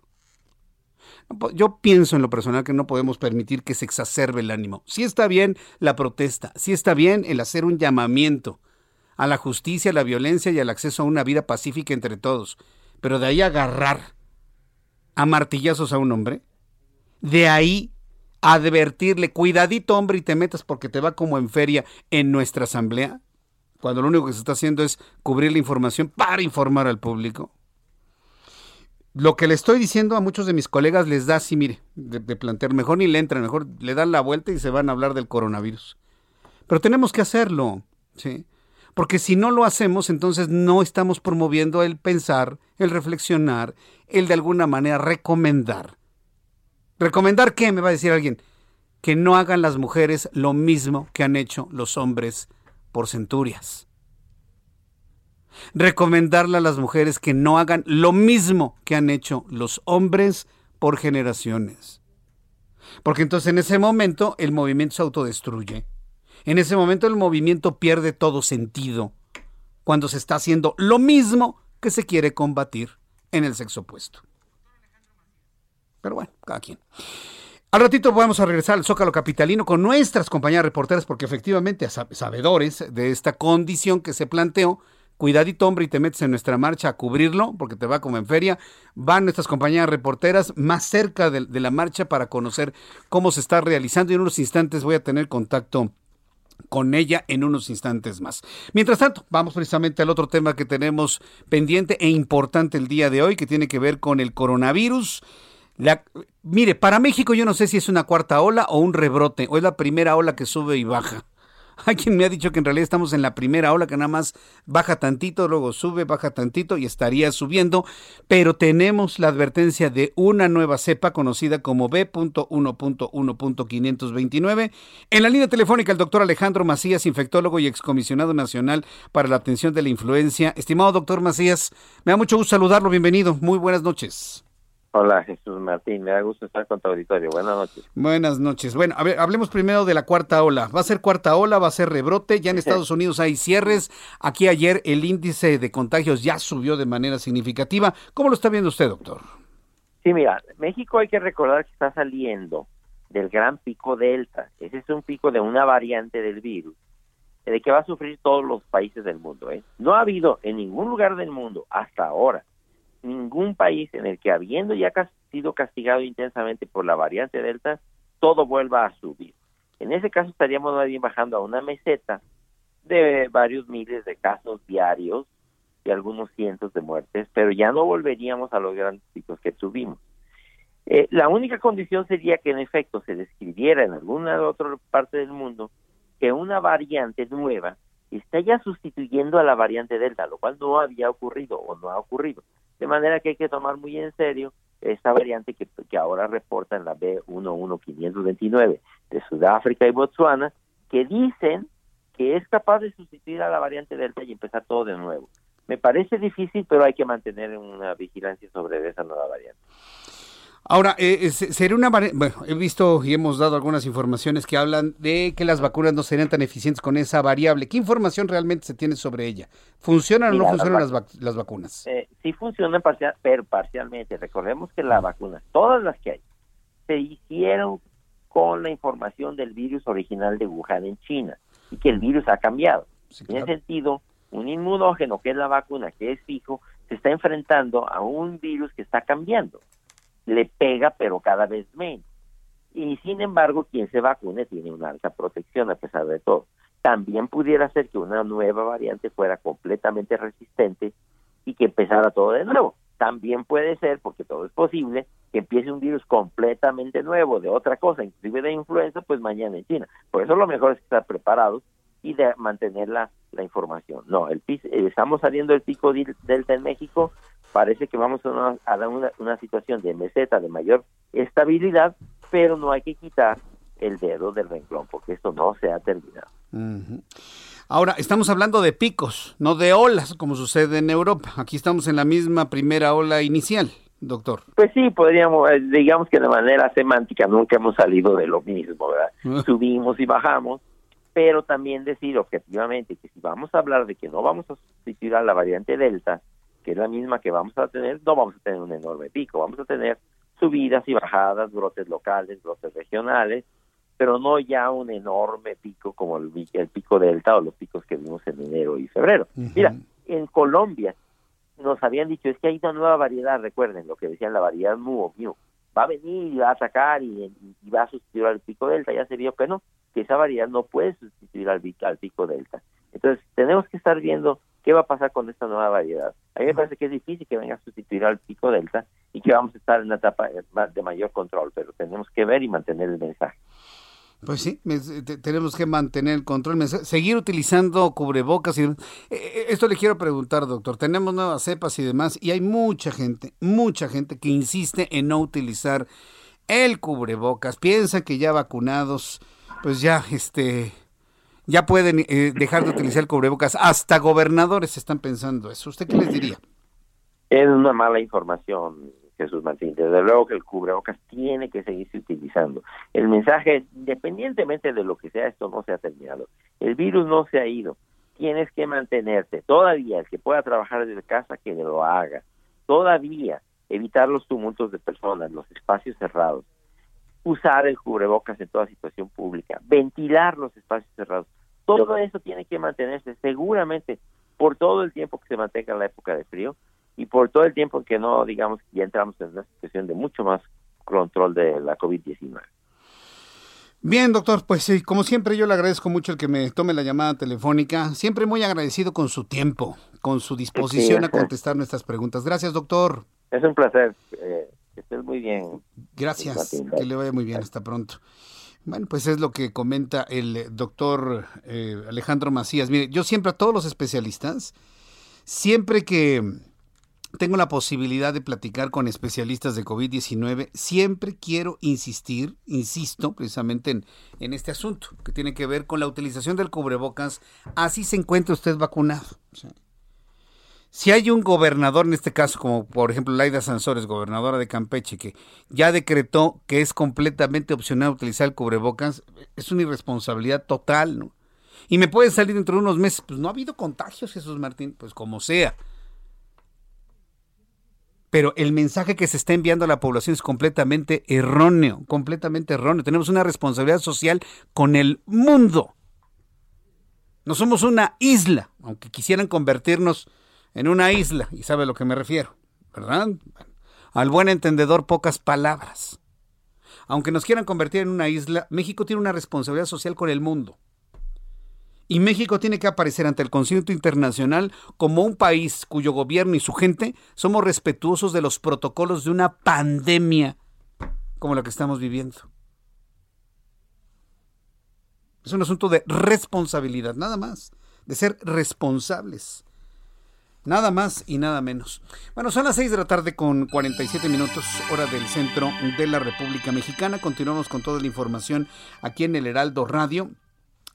Yo pienso en lo personal que no podemos permitir que se exacerbe el ánimo. Sí está bien la protesta, sí está bien el hacer un llamamiento a la justicia, a la violencia y al acceso a una vida pacífica entre todos. Pero de ahí agarrar a martillazos a un hombre, de ahí advertirle, cuidadito hombre y te metas porque te va como en feria en nuestra asamblea, cuando lo único que se está haciendo es cubrir la información para informar al público lo que le estoy diciendo a muchos de mis colegas les da así, mire, de, plantear, mejor ni le entran, mejor le dan la vuelta y se van a hablar del coronavirus. Pero tenemos que hacerlo, ¿sí? Porque si no lo hacemos, entonces no estamos promoviendo el pensar, el reflexionar, el de alguna manera recomendar. ¿Recomendar qué? Me va a decir alguien. Que no hagan las mujeres lo mismo que han hecho los hombres por centurias recomendarle a las mujeres que no hagan lo mismo que han hecho los hombres por generaciones. Porque entonces en ese momento el movimiento se autodestruye. En ese momento el movimiento pierde todo sentido cuando se está haciendo lo mismo que se quiere combatir en el sexo opuesto. Pero bueno, cada quien. Al ratito vamos a regresar al Zócalo Capitalino con nuestras compañeras reporteras porque efectivamente sabedores de esta condición que se planteó, cuidadito hombre y te metes en nuestra marcha a cubrirlo, porque te va como en feria. Van nuestras compañeras reporteras más cerca de, la marcha para conocer cómo se está realizando y en unos instantes voy a tener contacto con ella en unos instantes más. Mientras tanto, vamos precisamente al otro tema que tenemos pendiente e importante el día de hoy, que tiene que ver con el coronavirus. Mire, para México yo no sé si es una cuarta ola o un rebrote, o es la primera ola que sube y baja. [LAUGHS] Hay quien me ha dicho que en realidad estamos en la primera ola, que nada más baja tantito, luego sube, baja tantito y estaría subiendo, pero tenemos la advertencia de una nueva cepa conocida como B.1.1.529. En la línea telefónica el doctor Alejandro Macías, infectólogo y excomisionado nacional para la atención de la influencia. Estimado doctor Macías, me da mucho gusto saludarlo, bienvenido, muy buenas noches. Hola Jesús Martín, me da gusto estar con tu auditorio. Buenas noches. Buenas noches. Bueno, a ver, hablemos primero de la cuarta ola. ¿Va a ser cuarta ola? ¿Va a ser rebrote? Ya en Estados Unidos hay cierres. Aquí ayer el índice de contagios ya subió de manera significativa. ¿Cómo lo está viendo usted, doctor? Sí, mira, México hay que recordar que está saliendo del gran pico Delta. Ese es un pico de una variante del virus, de que va a sufrir todos los países del mundo. ¿eh? No ha habido en ningún lugar del mundo hasta ahora ningún país en el que habiendo ya sido castigado intensamente por la variante Delta, todo vuelva a subir. En ese caso estaríamos bajando a una meseta de varios miles de casos diarios y algunos cientos de muertes, pero ya no volveríamos a los grandes picos que tuvimos. Eh, la única condición sería que en efecto se describiera en alguna otra parte del mundo que una variante nueva está ya sustituyendo a la variante Delta, lo cual no había ocurrido o no ha ocurrido. De manera que hay que tomar muy en serio esta variante que, que ahora reporta en la B11529 de Sudáfrica y Botswana, que dicen que es capaz de sustituir a la variante Delta y empezar todo de nuevo. Me parece difícil, pero hay que mantener una vigilancia sobre esa nueva variante. Ahora, eh, eh sería una bueno, he visto y hemos dado algunas informaciones que hablan de que las vacunas no serían tan eficientes con esa variable. ¿Qué información realmente se tiene sobre ella? ¿Funcionan o no funcionan las, vacunas? Eh, sí funcionan parcial, pero parcialmente. Recordemos que las vacunas, todas las que hay, se hicieron con la información del virus original de Wuhan en China y que el virus ha cambiado. En ese sentido, un inmunógeno, que es la vacuna, que es fijo, se está enfrentando a un virus que está cambiando le pega, pero cada vez menos. y sin embargo quien se vacune tiene una alta protección a pesar de todo. También pudiera ser que una nueva variante fuera completamente resistente y que empezara todo de nuevo. También puede ser, porque todo es posible, que empiece un virus completamente nuevo de otra cosa, inclusive de influenza, pues mañana en China. Por eso lo mejor es estar preparados y de mantener la, información. No, el eh, estamos saliendo del pico delta en México, parece que vamos a, una, a una, una situación de meseta de mayor estabilidad, pero no hay que quitar el dedo del renglón, porque esto no se ha terminado. Ahora, estamos hablando de picos, no de olas, como sucede en Europa. Aquí estamos en la misma primera ola inicial, doctor. Pues sí, podríamos, eh, digamos que de manera semántica nunca hemos salido de lo mismo, ¿verdad? Subimos y bajamos, pero también decir objetivamente que si vamos a hablar de que no vamos a sustituir a la variante Delta, que es la misma que vamos a tener, no vamos a tener un enorme pico, vamos a tener subidas y bajadas, brotes locales, brotes regionales, pero no ya un enorme pico como el, pico delta o los picos que vimos en enero y febrero. Mira, en Colombia nos habían dicho, es que hay una nueva variedad, recuerden lo que decían la variedad mu o mu, va a venir y va a atacar y, va a sustituir al pico delta, ya se vio que no, que esa variedad no puede sustituir al, al pico delta. Entonces, tenemos que estar viendo qué va a pasar con esta nueva variedad. A mí me parece que es difícil que venga a sustituir al pico delta y que vamos a estar en una etapa de mayor control, pero tenemos que ver y mantener el mensaje. Pues sí, tenemos que mantener el control, seguir utilizando cubrebocas. Y, eh, eh, esto le quiero preguntar, doctor. Tenemos nuevas cepas y demás, y hay mucha gente, mucha gente que insiste en no utilizar el cubrebocas. Piensa que ya vacunados, pues ya, este, ya pueden eh, dejar de utilizar el cubrebocas. Hasta gobernadores están pensando eso. ¿Usted qué les diría? Es una mala información, Jesús Martín. Desde luego que el cubrebocas tiene que seguirse utilizando. El mensaje independientemente de lo que sea, esto no se ha terminado. El virus no se ha ido. Tienes que mantenerte. Todavía el que pueda trabajar desde casa, que lo haga. Todavía evitar los tumultos de personas, los espacios cerrados. Usar el cubrebocas en toda situación pública. Ventilar los espacios cerrados. Todo eso tiene que mantenerse seguramente por todo el tiempo que se mantenga la época de frío y por todo el tiempo que no, digamos, ya entramos en una situación de mucho más control de la COVID-19. Bien, doctor, pues sí, como siempre yo le agradezco mucho el que me tome la llamada telefónica, siempre muy agradecido con su tiempo, con su disposición a contestar nuestras preguntas. Gracias, doctor. Es un placer, eh, que estés muy bien. Gracias, que le vaya muy bien, hasta pronto. Bueno, pues es lo que comenta el doctor eh, Alejandro Macías. Mire, yo siempre a todos los especialistas, siempre que tengo la posibilidad de platicar con especialistas de COVID-19, siempre quiero insistir, insisto precisamente en, en, este asunto que tiene que ver con la utilización del cubrebocas, así se encuentra usted vacunado. Si hay un gobernador, en este caso, como por ejemplo Laida Sansores, gobernadora de Campeche, que ya decretó que es completamente opcional utilizar el cubrebocas, es una irresponsabilidad total, ¿no? Y me puede salir dentro de unos meses, pues no ha habido contagios, Jesús Martín, pues como sea pero el mensaje que se está enviando a la población es completamente erróneo, completamente erróneo. Tenemos una responsabilidad social con el mundo. No somos una isla, aunque quisieran convertirnos en una isla, y sabe a lo que me refiero, ¿verdad? Al buen entendedor, pocas palabras. Aunque nos quieran convertir en una isla, México tiene una responsabilidad social con el mundo. Y México tiene que aparecer ante el concierto internacional como un país cuyo gobierno y su gente somos respetuosos de los protocolos de una pandemia como la que estamos viviendo. Es un asunto de responsabilidad, nada más, de ser responsables. Nada más y nada menos. Bueno, son las 6 de la tarde con 47 minutos, hora del centro de la República Mexicana. Continuamos con toda la información aquí en el Heraldo Radio.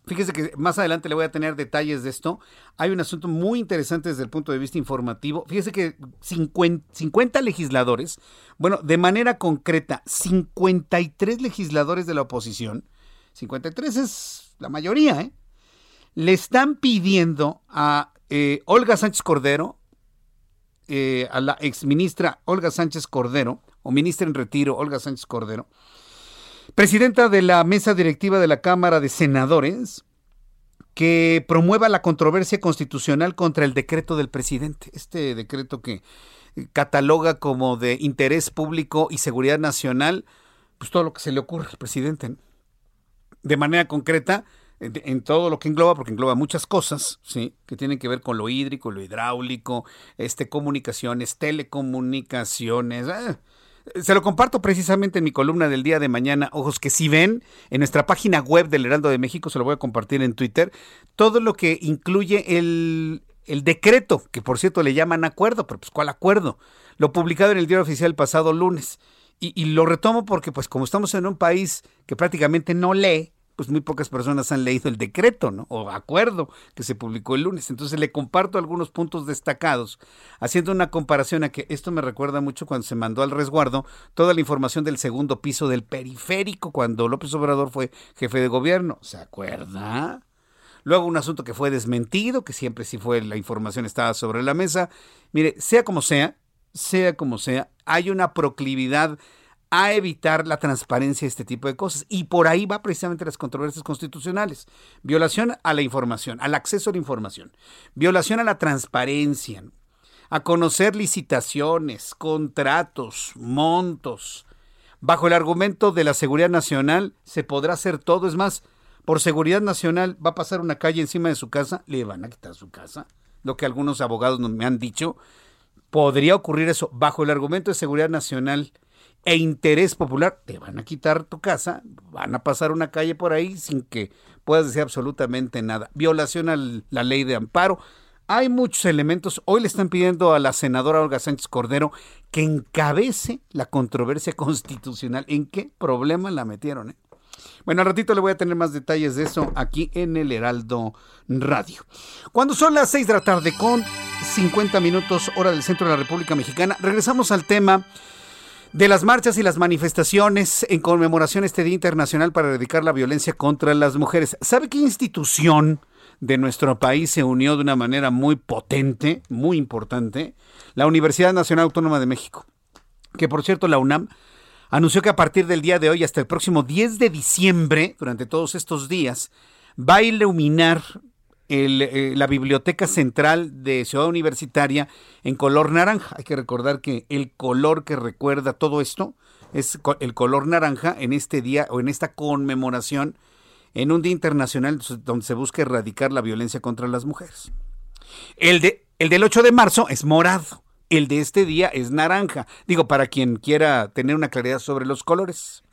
Fíjese que más adelante le voy a tener detalles de esto. Hay un asunto muy interesante desde el punto de vista informativo. Fíjese que 50, legisladores, bueno, de manera concreta, 53 legisladores de la oposición, 53 es la mayoría, ¿eh? le están pidiendo a eh, Olga Sánchez Cordero, eh, a la exministra Olga Sánchez Cordero, o ministra en retiro Olga Sánchez Cordero, presidenta de la mesa directiva de la Cámara de Senadores, que promueva la controversia constitucional contra el decreto del presidente. Este decreto que cataloga como de interés público y seguridad nacional, pues todo lo que se le ocurre al presidente. De manera concreta, en, todo lo que engloba, porque engloba muchas cosas, ¿sí? Que tienen que ver con lo hídrico, lo hidráulico, este, comunicaciones, telecomunicaciones. ah. Se lo comparto precisamente en mi columna del día de mañana, ojos que si ven, en nuestra página web del Heraldo de México, se lo voy a compartir en Twitter, todo lo que incluye el, el decreto, que por cierto le llaman acuerdo, pero pues ¿cuál acuerdo? Lo publicado en el diario oficial pasado lunes. Y lo retomo porque pues como estamos en un país que prácticamente no lee, pues muy pocas personas han leído el decreto, ¿no? O acuerdo que se publicó el lunes. Entonces le comparto algunos puntos destacados, haciendo una comparación a que esto me recuerda mucho cuando se mandó al resguardo toda la información del segundo piso del periférico, cuando López Obrador fue jefe de gobierno. ¿Se acuerda? Luego un asunto que fue desmentido, que siempre sí fue la información estaba sobre la mesa. Mire, sea como sea, sea como sea, hay una proclividad a evitar la transparencia de este tipo de cosas. Y por ahí va precisamente las controversias constitucionales. Violación a la información, al acceso a la información. Violación a la transparencia, a conocer licitaciones, contratos, montos. Bajo el argumento de la seguridad nacional se podrá hacer todo. Es más, por seguridad nacional va a pasar una calle encima de su casa, le van a quitar su casa. Lo que algunos abogados me han dicho. Podría ocurrir eso bajo el argumento de seguridad nacional e interés popular, te van a quitar tu casa, van a pasar una calle por ahí sin que puedas decir absolutamente nada. Violación a la ley de amparo. Hay muchos elementos. Hoy le están pidiendo a la senadora Olga Sánchez Cordero que encabece la controversia [LAUGHS] constitucional. ¿En qué problema la metieron? Eh? Bueno, al ratito le voy a tener más detalles de eso aquí en el Heraldo Radio. Cuando son las 6 de la tarde con 50 minutos hora del centro de la República Mexicana, regresamos al tema de las marchas y las manifestaciones en conmemoración a este Día Internacional para erradicar la violencia contra las mujeres. ¿Sabe qué institución de nuestro país se unió de una manera muy potente, muy importante? La Universidad Nacional Autónoma de México. Que por cierto, la UNAM anunció que a partir del día de hoy hasta el próximo 10 de diciembre, durante todos estos días, va a iluminar eh, la Biblioteca Central de Ciudad Universitaria en color naranja. Hay que recordar que el color que recuerda todo esto es el color naranja en este día o en esta conmemoración en un día internacional donde se busca erradicar la violencia contra las mujeres. El, de, el del 8 de marzo es morado. El de este día es naranja. Digo, para quien quiera tener una claridad sobre los colores.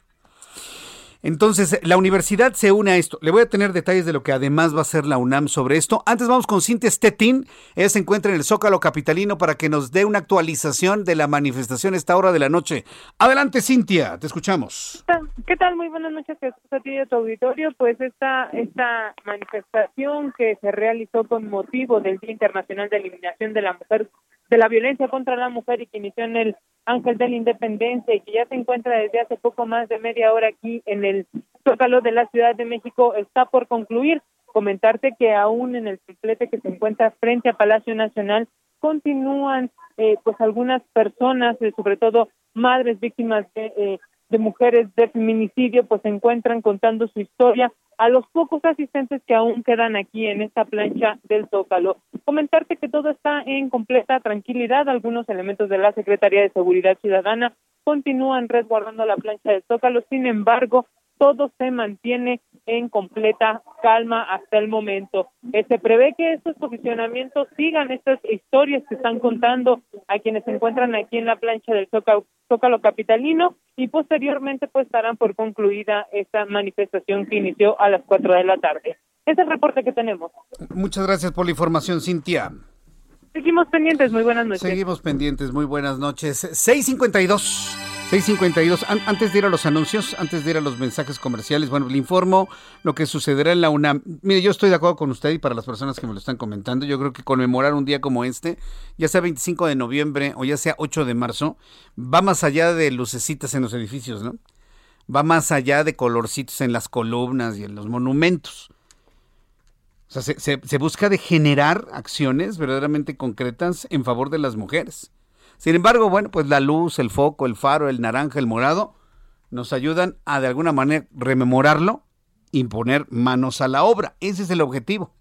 Entonces, la universidad se une a esto. Le voy a tener detalles de lo que además va a hacer la UNAM sobre esto. Antes vamos con Cintia Stettin. Ella se encuentra en el Zócalo Capitalino para que nos dé una actualización de la manifestación a esta hora de la noche. Adelante, Cintia, te escuchamos. ¿Qué tal? Muy buenas noches Jesús, a ti a tu auditorio. Pues esta, esta manifestación que se realizó con motivo del Día Internacional de Eliminación de la Mujer, de la Violencia contra la Mujer y que inició en el Ángel de la Independencia y que ya se encuentra desde hace poco más de media hora aquí en el Zócalo de la Ciudad de México está por concluir. Comentarte que aún en el triplete que se encuentra frente a Palacio Nacional continúan eh, pues algunas personas, eh, sobre todo madres víctimas de, eh, de mujeres de feminicidio, pues se encuentran contando su historia a los pocos asistentes que aún quedan aquí en esta plancha del Zócalo. Comentarte que todo está en completa tranquilidad. Algunos elementos de la Secretaría de Seguridad Ciudadana continúan resguardando la plancha del Zócalo. Sin embargo, todo se mantiene en completa calma hasta el momento. Eh, se prevé que estos posicionamientos sigan estas historias que están contando a quienes se encuentran aquí en la plancha del Zócalo, Zócalo Capitalino y posteriormente pues estarán por concluida esta manifestación que inició a las 4 de la tarde. Ese es el reporte que tenemos. Muchas gracias por la información, Cintia. Seguimos pendientes, muy buenas noches. Seguimos pendientes, muy buenas noches. 652. 652. An- antes de ir a los anuncios, antes de ir a los mensajes comerciales, bueno, le informo lo que sucederá en la UNAM. Mire, yo estoy de acuerdo con usted y para las personas que me lo están comentando, yo creo que conmemorar un día como este, ya sea 25 de noviembre o ya sea 8 de marzo, va más allá de lucecitas en los edificios, ¿no? Va más allá de colorcitos en las columnas y en los monumentos. O sea, se, se- se busca de generar acciones verdaderamente concretas en favor de las mujeres. Sin embargo, bueno, pues la luz, el foco, el faro, el naranja, el morado, nos ayudan a de alguna manera rememorarlo y poner manos a la obra. Ese es el objetivo.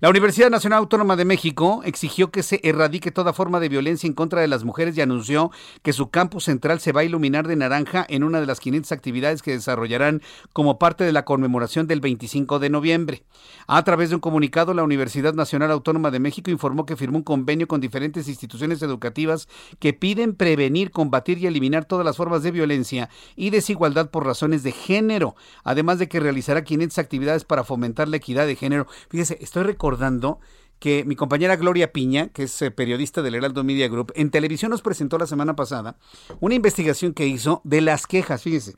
La Universidad Nacional Autónoma de México exigió que se erradique toda forma de violencia en contra de las mujeres y anunció que su campus central se va a iluminar de naranja en una de las 500 actividades que desarrollarán como parte de la conmemoración del 25 de noviembre. A través de un comunicado, la Universidad Nacional Autónoma de México informó que firmó un convenio con diferentes instituciones educativas que piden prevenir, combatir y eliminar todas las formas de violencia y desigualdad por razones de género, además de que realizará 500 actividades para fomentar la equidad de género. Fíjese, estoy recordando que mi compañera Gloria Piña, que es eh, periodista del Heraldo Media Group, en televisión nos presentó la semana pasada una investigación que hizo de las quejas, fíjese,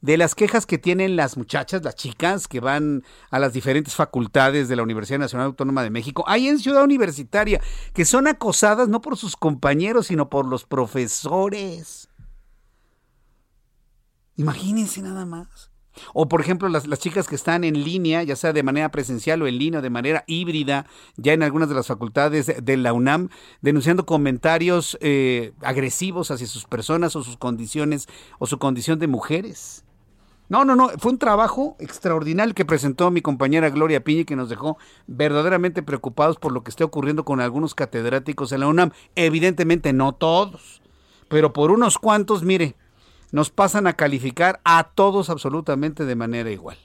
de las quejas que tienen las muchachas, las chicas que van a las diferentes facultades de la Universidad Nacional Autónoma de México, ahí en Ciudad Universitaria, que son acosadas no por sus compañeros, sino por los profesores. Imagínense nada más. O por ejemplo, las, las, chicas que están en línea, ya sea de manera presencial o en línea o de manera híbrida, ya en algunas de las facultades de, la UNAM, denunciando comentarios eh, agresivos hacia sus personas o sus condiciones o su condición de mujeres. No, no, no, fue un trabajo extraordinario que presentó mi compañera Gloria Piña que nos dejó verdaderamente preocupados por lo que esté ocurriendo con algunos catedráticos en la UNAM. Evidentemente no todos, pero por unos cuantos, mire, nos pasan a calificar a todos absolutamente de manera igual.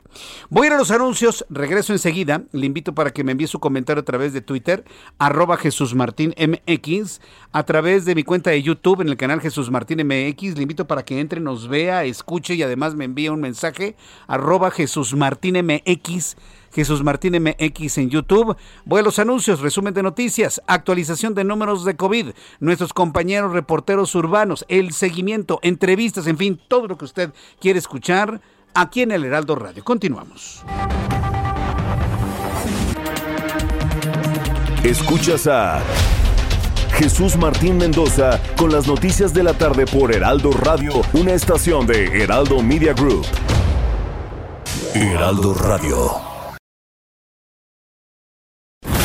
Voy a ir a los anuncios, regreso enseguida. Le invito para que me envíe su comentario a través de Twitter, arroba Jesús Martín MX, a través de mi cuenta de YouTube en el canal Jesús Martín MX. Le invito para que entre, nos vea, escuche y además me envíe un mensaje, arroba Jesús Martín MX Jesús Martín MX en YouTube. Voy a los anuncios, resumen de noticias, actualización de números de COVID, nuestros compañeros reporteros urbanos, el seguimiento, entrevistas, en fin, todo lo que usted quiere escuchar aquí en el Heraldo Radio. Continuamos. Escuchas a Jesús Martín Mendoza con las noticias de la tarde por Heraldo Radio, una estación de Heraldo Media Group. Heraldo Radio.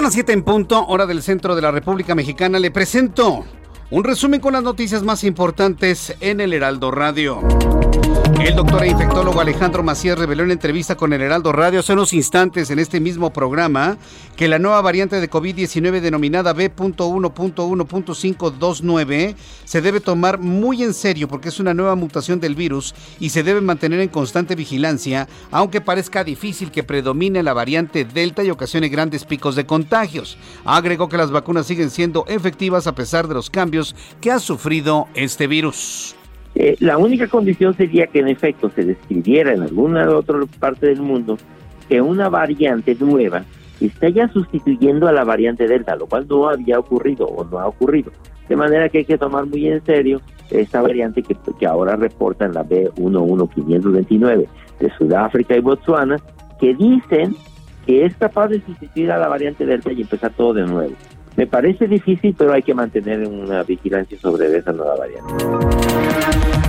Son las 7 en punto, hora del centro de la República Mexicana. Le presento un resumen con las noticias más importantes en el Heraldo Radio. El doctor e infectólogo Alejandro Macías reveló en entrevista con el Heraldo Radio hace unos instantes en este mismo programa que la nueva variante de COVID-19 denominada B.1.1.529 se debe tomar muy en serio porque es una nueva mutación del virus y se debe mantener en constante vigilancia, aunque parezca difícil que predomine la variante Delta y ocasione grandes picos de contagios. Agregó que las vacunas siguen siendo efectivas a pesar de los cambios que ha sufrido este virus. Eh, la única condición sería que en efecto se describiera en alguna otra parte del mundo que una variante nueva está ya sustituyendo a la variante Delta, lo cual no había ocurrido o no ha ocurrido. De manera que hay que tomar muy en serio esta variante que, que ahora reportan la B11529 de Sudáfrica y Botswana, que dicen que es capaz de sustituir a la variante Delta y empezar todo de nuevo. Me parece difícil, pero hay que mantener una vigilancia sobre esa nueva variante.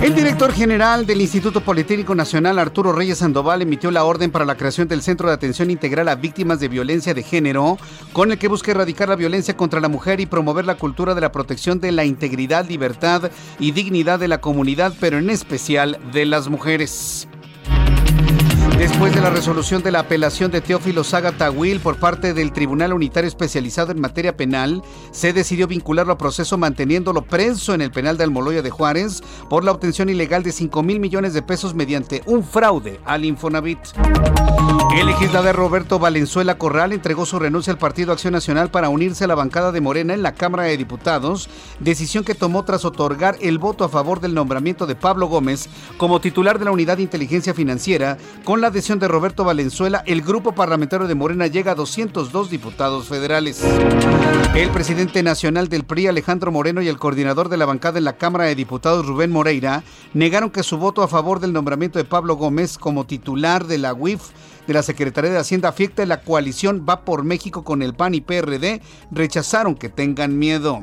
El director general del Instituto Politécnico Nacional, Arturo Reyes Sandoval, emitió la orden para la creación del Centro de Atención Integral a Víctimas de Violencia de Género, con el que busca erradicar la violencia contra la mujer y promover la cultura de la protección de la integridad, libertad y dignidad de la comunidad, pero en especial de las mujeres. Después de la resolución de la apelación de Teófilo Saga Tawil por parte del Tribunal Unitario Especializado en Materia Penal, se decidió vincularlo a proceso manteniéndolo preso en el penal de Almoloya de Juárez por la obtención ilegal de 5 mil millones de pesos mediante un fraude al Infonavit. El legislador Roberto Valenzuela Corral entregó su renuncia al Partido Acción Nacional para unirse a la bancada de Morena en la Cámara de Diputados, decisión que tomó tras otorgar el voto a favor del nombramiento de Pablo Gómez como titular de la Unidad de Inteligencia Financiera. Con la adhesión de Roberto Valenzuela, el grupo parlamentario de Morena llega a 202 diputados federales. El presidente nacional del PRI, Alejandro Moreno, y el coordinador de la bancada en la Cámara de Diputados, Rubén Moreira, negaron que su voto a favor del nombramiento de Pablo Gómez como titular de la UIF de la Secretaría de Hacienda afecta la coalición Va por México con el PAN y PRD rechazaron que tengan miedo.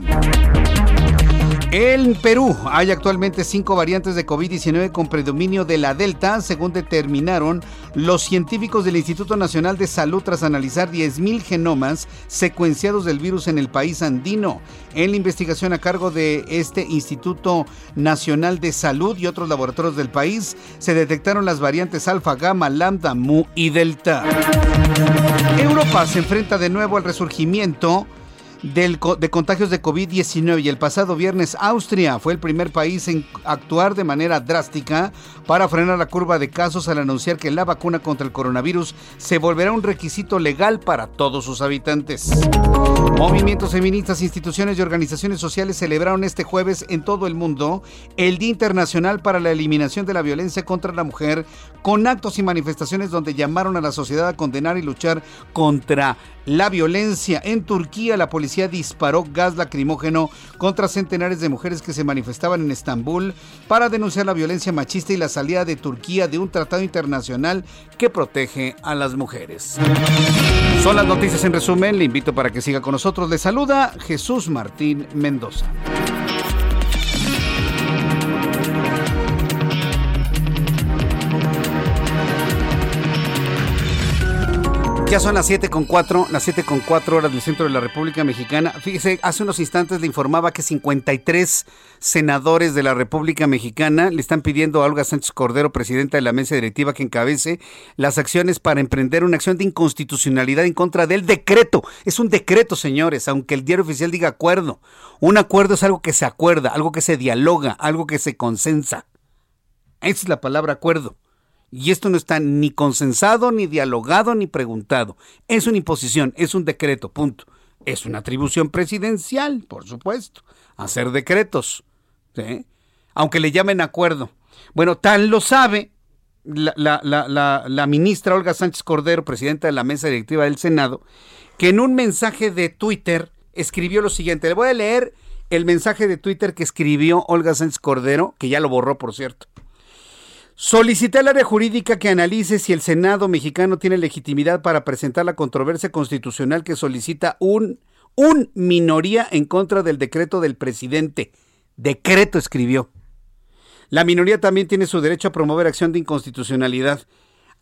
En Perú hay actualmente cinco variantes de COVID-19 con predominio de la Delta, según determinaron los científicos del Instituto Nacional de Salud tras analizar 10.000 genomas secuenciados del virus en el país andino. En la investigación a cargo de este Instituto Nacional de Salud y otros laboratorios del país, se detectaron las variantes alfa, gamma, lambda, mu y delta. Europa se enfrenta de nuevo al resurgimiento de contagios de COVID-19 y el pasado viernes Austria fue el primer país en actuar de manera drástica para frenar la curva de casos al anunciar que la vacuna contra el coronavirus se volverá un requisito legal para todos sus habitantes. Movimientos feministas, instituciones y organizaciones sociales celebraron este jueves en todo el mundo el Día Internacional para la Eliminación de la Violencia contra la Mujer con actos y manifestaciones donde llamaron a la sociedad a condenar y luchar contra la violencia. En Turquía, la policía disparó gas lacrimógeno contra centenares de mujeres que se manifestaban en Estambul para denunciar la violencia machista y la salida de Turquía de un tratado internacional que protege a las mujeres. Son las noticias en resumen. Le invito para que siga con nosotros. Le saluda Jesús Martín Mendoza. Ya son las 7 con 4, las 7 con 4 horas del centro de la República Mexicana. Fíjese, hace unos instantes le informaba que 53 senadores de la República Mexicana le están pidiendo a Olga Sánchez Cordero, presidenta de la mesa directiva, que encabece las acciones para emprender una acción de inconstitucionalidad en contra del decreto. Es un decreto, señores, aunque el diario oficial diga acuerdo. Un acuerdo es algo que se acuerda, algo que se dialoga, algo que se consensa. Esa es la palabra acuerdo. Y esto no está ni consensado, ni dialogado, ni preguntado. Es una imposición, es un decreto, punto. Es una atribución presidencial, por supuesto, hacer decretos. Aunque le llamen acuerdo. Bueno, tal lo sabe la, la, ministra Olga Sánchez Cordero, presidenta de la mesa directiva del Senado, que en un mensaje de Twitter escribió lo siguiente. Le voy a leer el mensaje de Twitter que escribió Olga Sánchez Cordero, que ya lo borró, por cierto. Solicité al área jurídica que analice si el Senado mexicano tiene legitimidad para presentar la controversia constitucional que solicita un, un minoría en contra del decreto del presidente. Decreto escribió. La minoría también tiene su derecho a promover acción de inconstitucionalidad.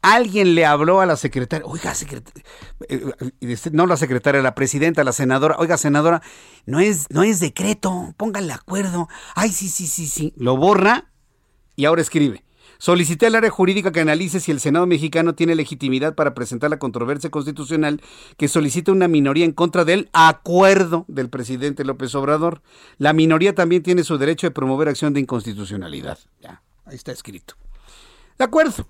Alguien le habló a la secretaria, oiga, secretaria, eh, eh, no la secretaria, la presidenta, la senadora, oiga, senadora, no es, no es decreto, póngale acuerdo. Ay, sí, sí, sí, sí. Lo borra y ahora escribe. Solicité al área jurídica que analice si el Senado mexicano tiene legitimidad para presentar la controversia constitucional que solicita una minoría en contra del acuerdo del presidente López Obrador. La minoría también tiene su derecho de promover acción de inconstitucionalidad. Ya, ahí está escrito. De acuerdo.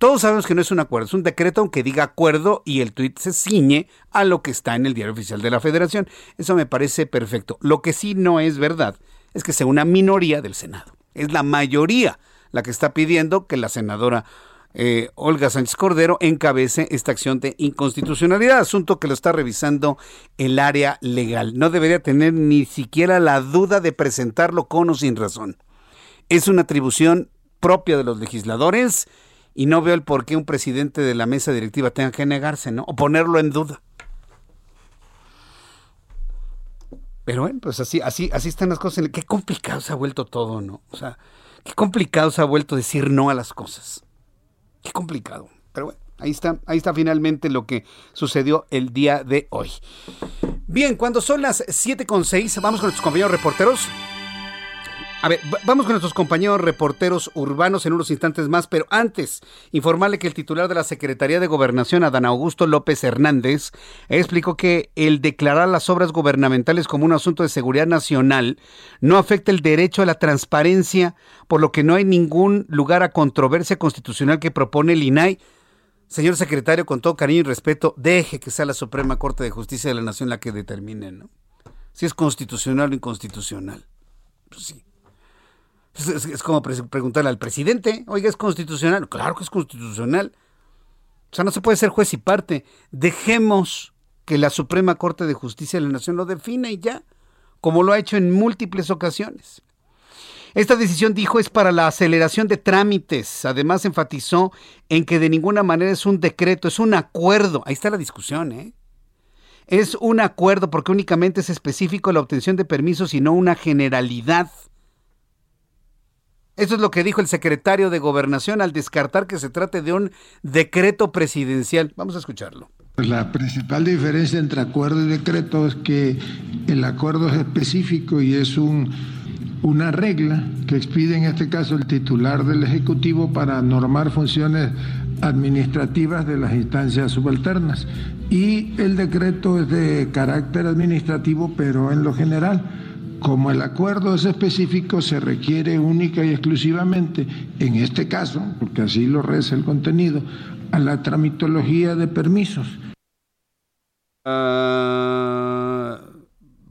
Todos sabemos que no es un acuerdo, es un decreto aunque diga acuerdo y el tuit se ciñe a lo que está en el diario oficial de la Federación. Eso me parece perfecto. Lo que sí no es verdad es que sea una minoría del Senado. Es la mayoría la que está pidiendo que la senadora eh, Olga Sánchez Cordero encabece esta acción de inconstitucionalidad, asunto que lo está revisando el área legal. No debería tener ni siquiera la duda de presentarlo con o sin razón. Es una atribución propia de los legisladores y no veo el por qué un presidente de la mesa directiva tenga que negarse, ¿no? O ponerlo en duda. Pero bueno, pues así, así, así están las cosas. Qué complicado se ha vuelto todo, ¿no? O sea, Qué complicado se ha vuelto decir no a las cosas. Qué complicado. Pero bueno, ahí está, ahí está finalmente lo que sucedió el día de hoy. Bien, cuando son las 7.6, vamos con nuestros compañeros reporteros. A ver, vamos con nuestros compañeros reporteros urbanos en unos instantes más, pero antes, informarle que el titular de la Secretaría de Gobernación, Adán Augusto López Hernández, explicó que el declarar las obras gubernamentales como un asunto de seguridad nacional no afecta el derecho a la transparencia, por lo que no hay ningún lugar a controversia constitucional que propone el INAI señor secretario, con todo cariño y respeto, deje que sea la Suprema Corte de Justicia de la Nación la que determine, ¿no? Si es constitucional o inconstitucional. Pues sí. Es, como preguntarle al presidente, oiga, ¿es constitucional? Claro que es constitucional. O sea, no se puede ser juez y parte. Dejemos que la Suprema Corte de Justicia de la Nación lo defina y ya, como lo ha hecho en múltiples ocasiones. Esta decisión, dijo, es para la aceleración de trámites. Además, enfatizó en que de ninguna manera es un decreto, es un acuerdo. Ahí está la discusión, ¿eh? Es un acuerdo porque únicamente es específico la obtención de permisos y no una generalidad. Eso es lo que dijo el secretario de Gobernación al descartar que se trate de un decreto presidencial. Vamos a escucharlo. La principal diferencia entre acuerdo y decreto es que el acuerdo es específico y es un una regla que expide en este caso el titular del Ejecutivo para normar funciones administrativas de las instancias subalternas. Y el decreto es de carácter administrativo, pero en lo general, como el acuerdo es específico, se requiere única y exclusivamente, en este caso, porque así lo reza el contenido, a la tramitología de permisos. Ah,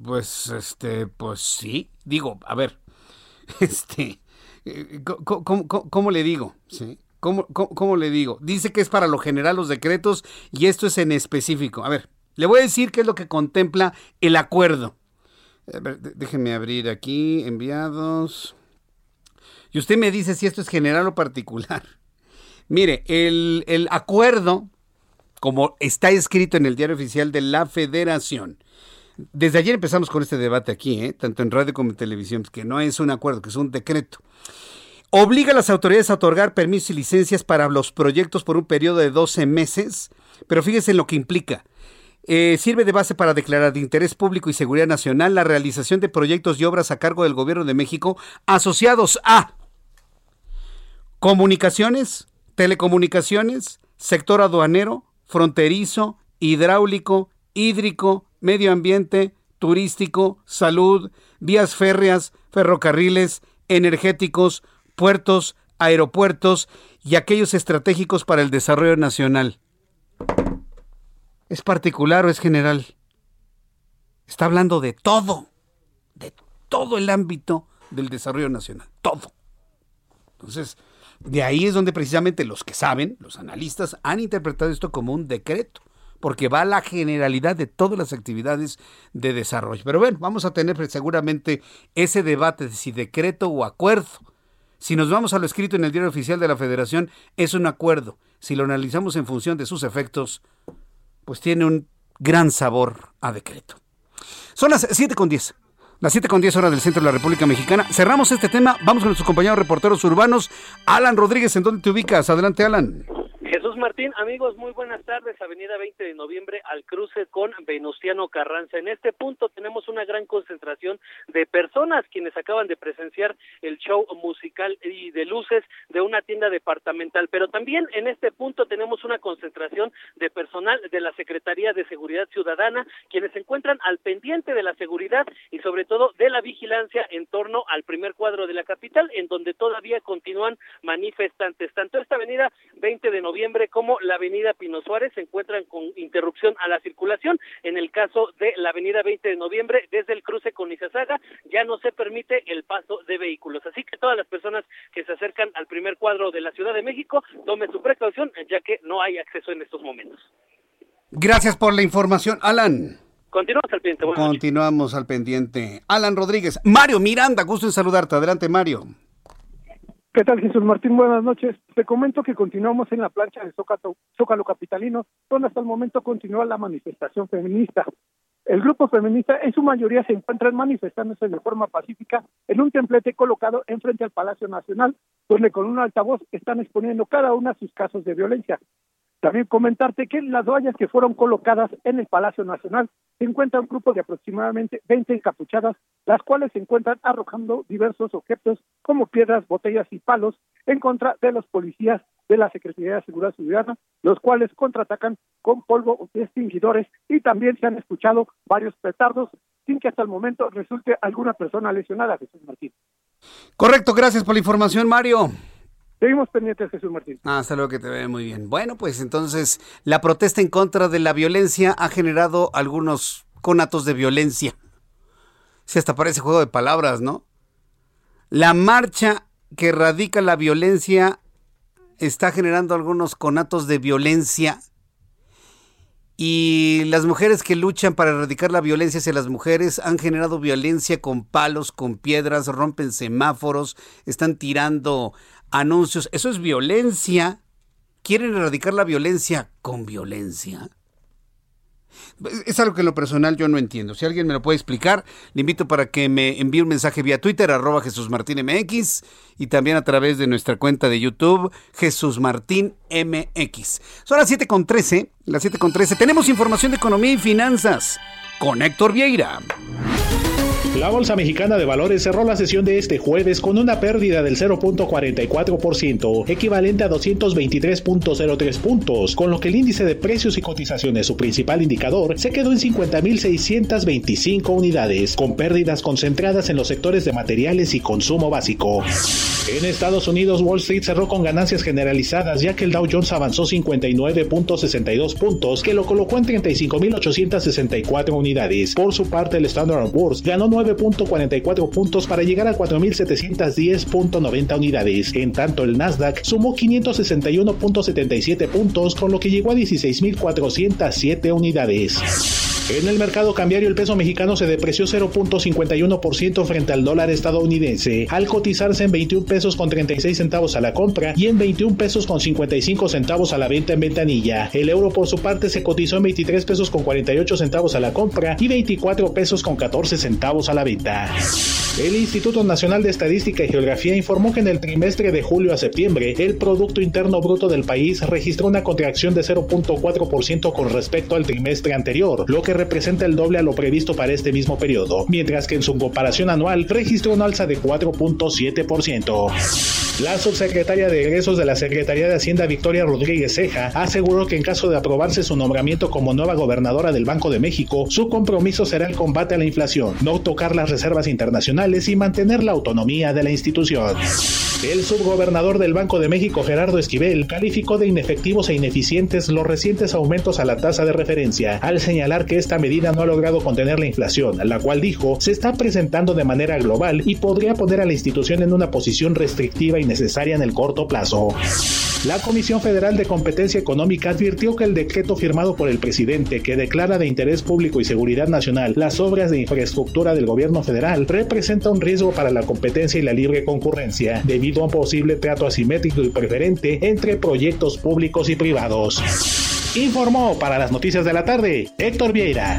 pues, este, pues sí. Digo, a ver, [LAUGHS] este, eh, ¿cómo, le digo? ¿Sí? ¿Cómo, le digo? Dice que es para lo general los decretos y esto es en específico. A ver, le voy a decir qué es lo que contempla el acuerdo. A déjenme abrir aquí, enviados. Y usted me dice si esto es general o particular. [LAUGHS] Mire, el, el acuerdo, como está escrito en el diario oficial de la Federación, desde ayer empezamos con este debate aquí, ¿eh? tanto en radio como en televisión, que no es un acuerdo, que es un decreto. Obliga a las autoridades a otorgar permisos y licencias para los proyectos por un periodo de 12 meses, pero fíjense en lo que implica. Eh, sirve de base para declarar de interés público y seguridad nacional la realización de proyectos y obras a cargo del Gobierno de México asociados a comunicaciones, telecomunicaciones, sector aduanero, fronterizo, hidráulico, hídrico, medio ambiente, turístico, salud, vías férreas, ferrocarriles, energéticos, puertos, aeropuertos y aquellos estratégicos para el desarrollo nacional. ¿Es particular o es general? Está hablando de todo, de todo el ámbito del desarrollo nacional, todo. Entonces, de ahí es donde precisamente los que saben, los analistas, han interpretado esto como un decreto porque va a la generalidad de todas las actividades de desarrollo. Pero bueno, vamos a tener seguramente ese debate de si decreto o acuerdo. Si nos vamos a lo escrito en el diario oficial de la Federación, es un acuerdo. Si lo analizamos en función de sus efectos, pues tiene un gran sabor a decreto. Son las 7 con 10. Las 7 con 10 horas del centro de la República Mexicana. Cerramos este tema. Vamos con nuestros compañeros reporteros urbanos. Alan Rodríguez, ¿en dónde te ubicas? Adelante, Alan. Martín, amigos, muy buenas tardes. Avenida 20 de noviembre al cruce con Venustiano Carranza. En este punto tenemos una gran concentración de personas quienes acaban de presenciar el show musical y de luces de una tienda departamental. Pero también en este punto tenemos una concentración de personal de la Secretaría de Seguridad Ciudadana quienes se encuentran al pendiente de la seguridad y sobre todo de la vigilancia en torno al primer cuadro de la capital, en donde todavía continúan manifestantes. Tanto esta avenida 20 de noviembre como la avenida Pino Suárez se encuentran con interrupción a la circulación. En el caso de la avenida 20 de noviembre, desde el cruce con Izazaga, ya no se permite el paso de vehículos. Así que todas las personas que se acercan al primer cuadro de la Ciudad de México, tomen su precaución, ya que no hay acceso en estos momentos. Gracias por la información, Alan. Continuamos al pendiente. Continuamos al pendiente. Alan Rodríguez. Mario Miranda, gusto en saludarte. Adelante, Mario. ¿Qué tal, Jesús Martín? Buenas noches. Te comento que continuamos en la plancha de Zócalo, Zócalo Capitalino, donde hasta el momento continúa la manifestación feminista. El grupo feminista en su mayoría se encuentran manifestándose de forma pacífica en un templete colocado enfrente al Palacio Nacional, donde con un altavoz están exponiendo cada una sus casos de violencia. También comentarte que las vallas que fueron colocadas en el Palacio Nacional se encuentra un grupo de aproximadamente 20 encapuchadas, las cuales se encuentran arrojando diversos objetos como piedras, botellas y palos en contra de los policías de la Secretaría de Seguridad Ciudadana, los cuales contraatacan con polvo extinguidores y también se han escuchado varios petardos sin que hasta el momento resulte alguna persona lesionada, Jesús Martín. Correcto, gracias por la información, Mario. Seguimos pendientes, Jesús Martín. Ah, hasta luego que te ve muy bien. Bueno, pues entonces la protesta en contra de la violencia ha generado algunos conatos de violencia. Si hasta parece juego de palabras, ¿no? La marcha que radica la violencia está generando algunos conatos de violencia y las mujeres que luchan para erradicar la violencia hacia las mujeres han generado violencia con palos, con piedras, rompen semáforos, están tirando anuncios. Eso es violencia. ¿Quieren erradicar la violencia con violencia? Es algo que en lo personal yo no entiendo. Si alguien me lo puede explicar, le invito para que me envíe un mensaje vía Twitter, arroba Jesús y también a través de nuestra cuenta de YouTube, Jesús Martín MX. Son las 7 con 13, las 7 con 13. Tenemos información de economía y finanzas con Héctor Vieira. La Bolsa Mexicana de Valores cerró la sesión de este jueves con una pérdida del 0.44%, equivalente a 223.03 puntos, con lo que el índice de precios y cotizaciones, su principal indicador, se quedó en 50.625 unidades, con pérdidas concentradas en los sectores de materiales y consumo básico. En Estados Unidos, Wall Street cerró con ganancias generalizadas, ya que el Dow Jones avanzó 59.62 puntos, que lo colocó en 35.864 unidades. Por su parte, el Standard Poor's ganó 9.44 puntos para llegar a 4.710.90 unidades. En tanto, el Nasdaq sumó 561.77 puntos, con lo que llegó a 16.407 unidades. En el mercado cambiario el peso mexicano se depreció 0.51% frente al dólar estadounidense, al cotizarse en 21 pesos con 36 centavos a la compra y en 21 pesos con 55 centavos a la venta en ventanilla. El euro por su parte se cotizó en 23 pesos con 48 centavos a la compra y 24 pesos con 14 centavos a la venta. El Instituto Nacional de Estadística y Geografía informó que en el trimestre de julio a septiembre el Producto Interno Bruto del país registró una contracción de 0.4% con respecto al trimestre anterior, lo que representa el doble a lo previsto para este mismo periodo, mientras que en su comparación anual registró una alza de 4.7%. La subsecretaria de egresos de la Secretaría de Hacienda Victoria Rodríguez Ceja aseguró que en caso de aprobarse su nombramiento como nueva gobernadora del Banco de México, su compromiso será el combate a la inflación, no tocar las reservas internacionales y mantener la autonomía de la institución. El subgobernador del Banco de México, Gerardo Esquivel, calificó de inefectivos e ineficientes los recientes aumentos a la tasa de referencia, al señalar que esta medida no ha logrado contener la inflación, la cual dijo se está presentando de manera global y podría poner a la institución en una posición restrictiva y necesaria en el corto plazo. La Comisión Federal de Competencia Económica advirtió que el decreto firmado por el presidente que declara de interés público y seguridad nacional las obras de infraestructura del gobierno federal representa un riesgo para la competencia y la libre concurrencia, debido a un posible trato asimétrico y preferente entre proyectos públicos y privados. Informó para las noticias de la tarde Héctor Vieira.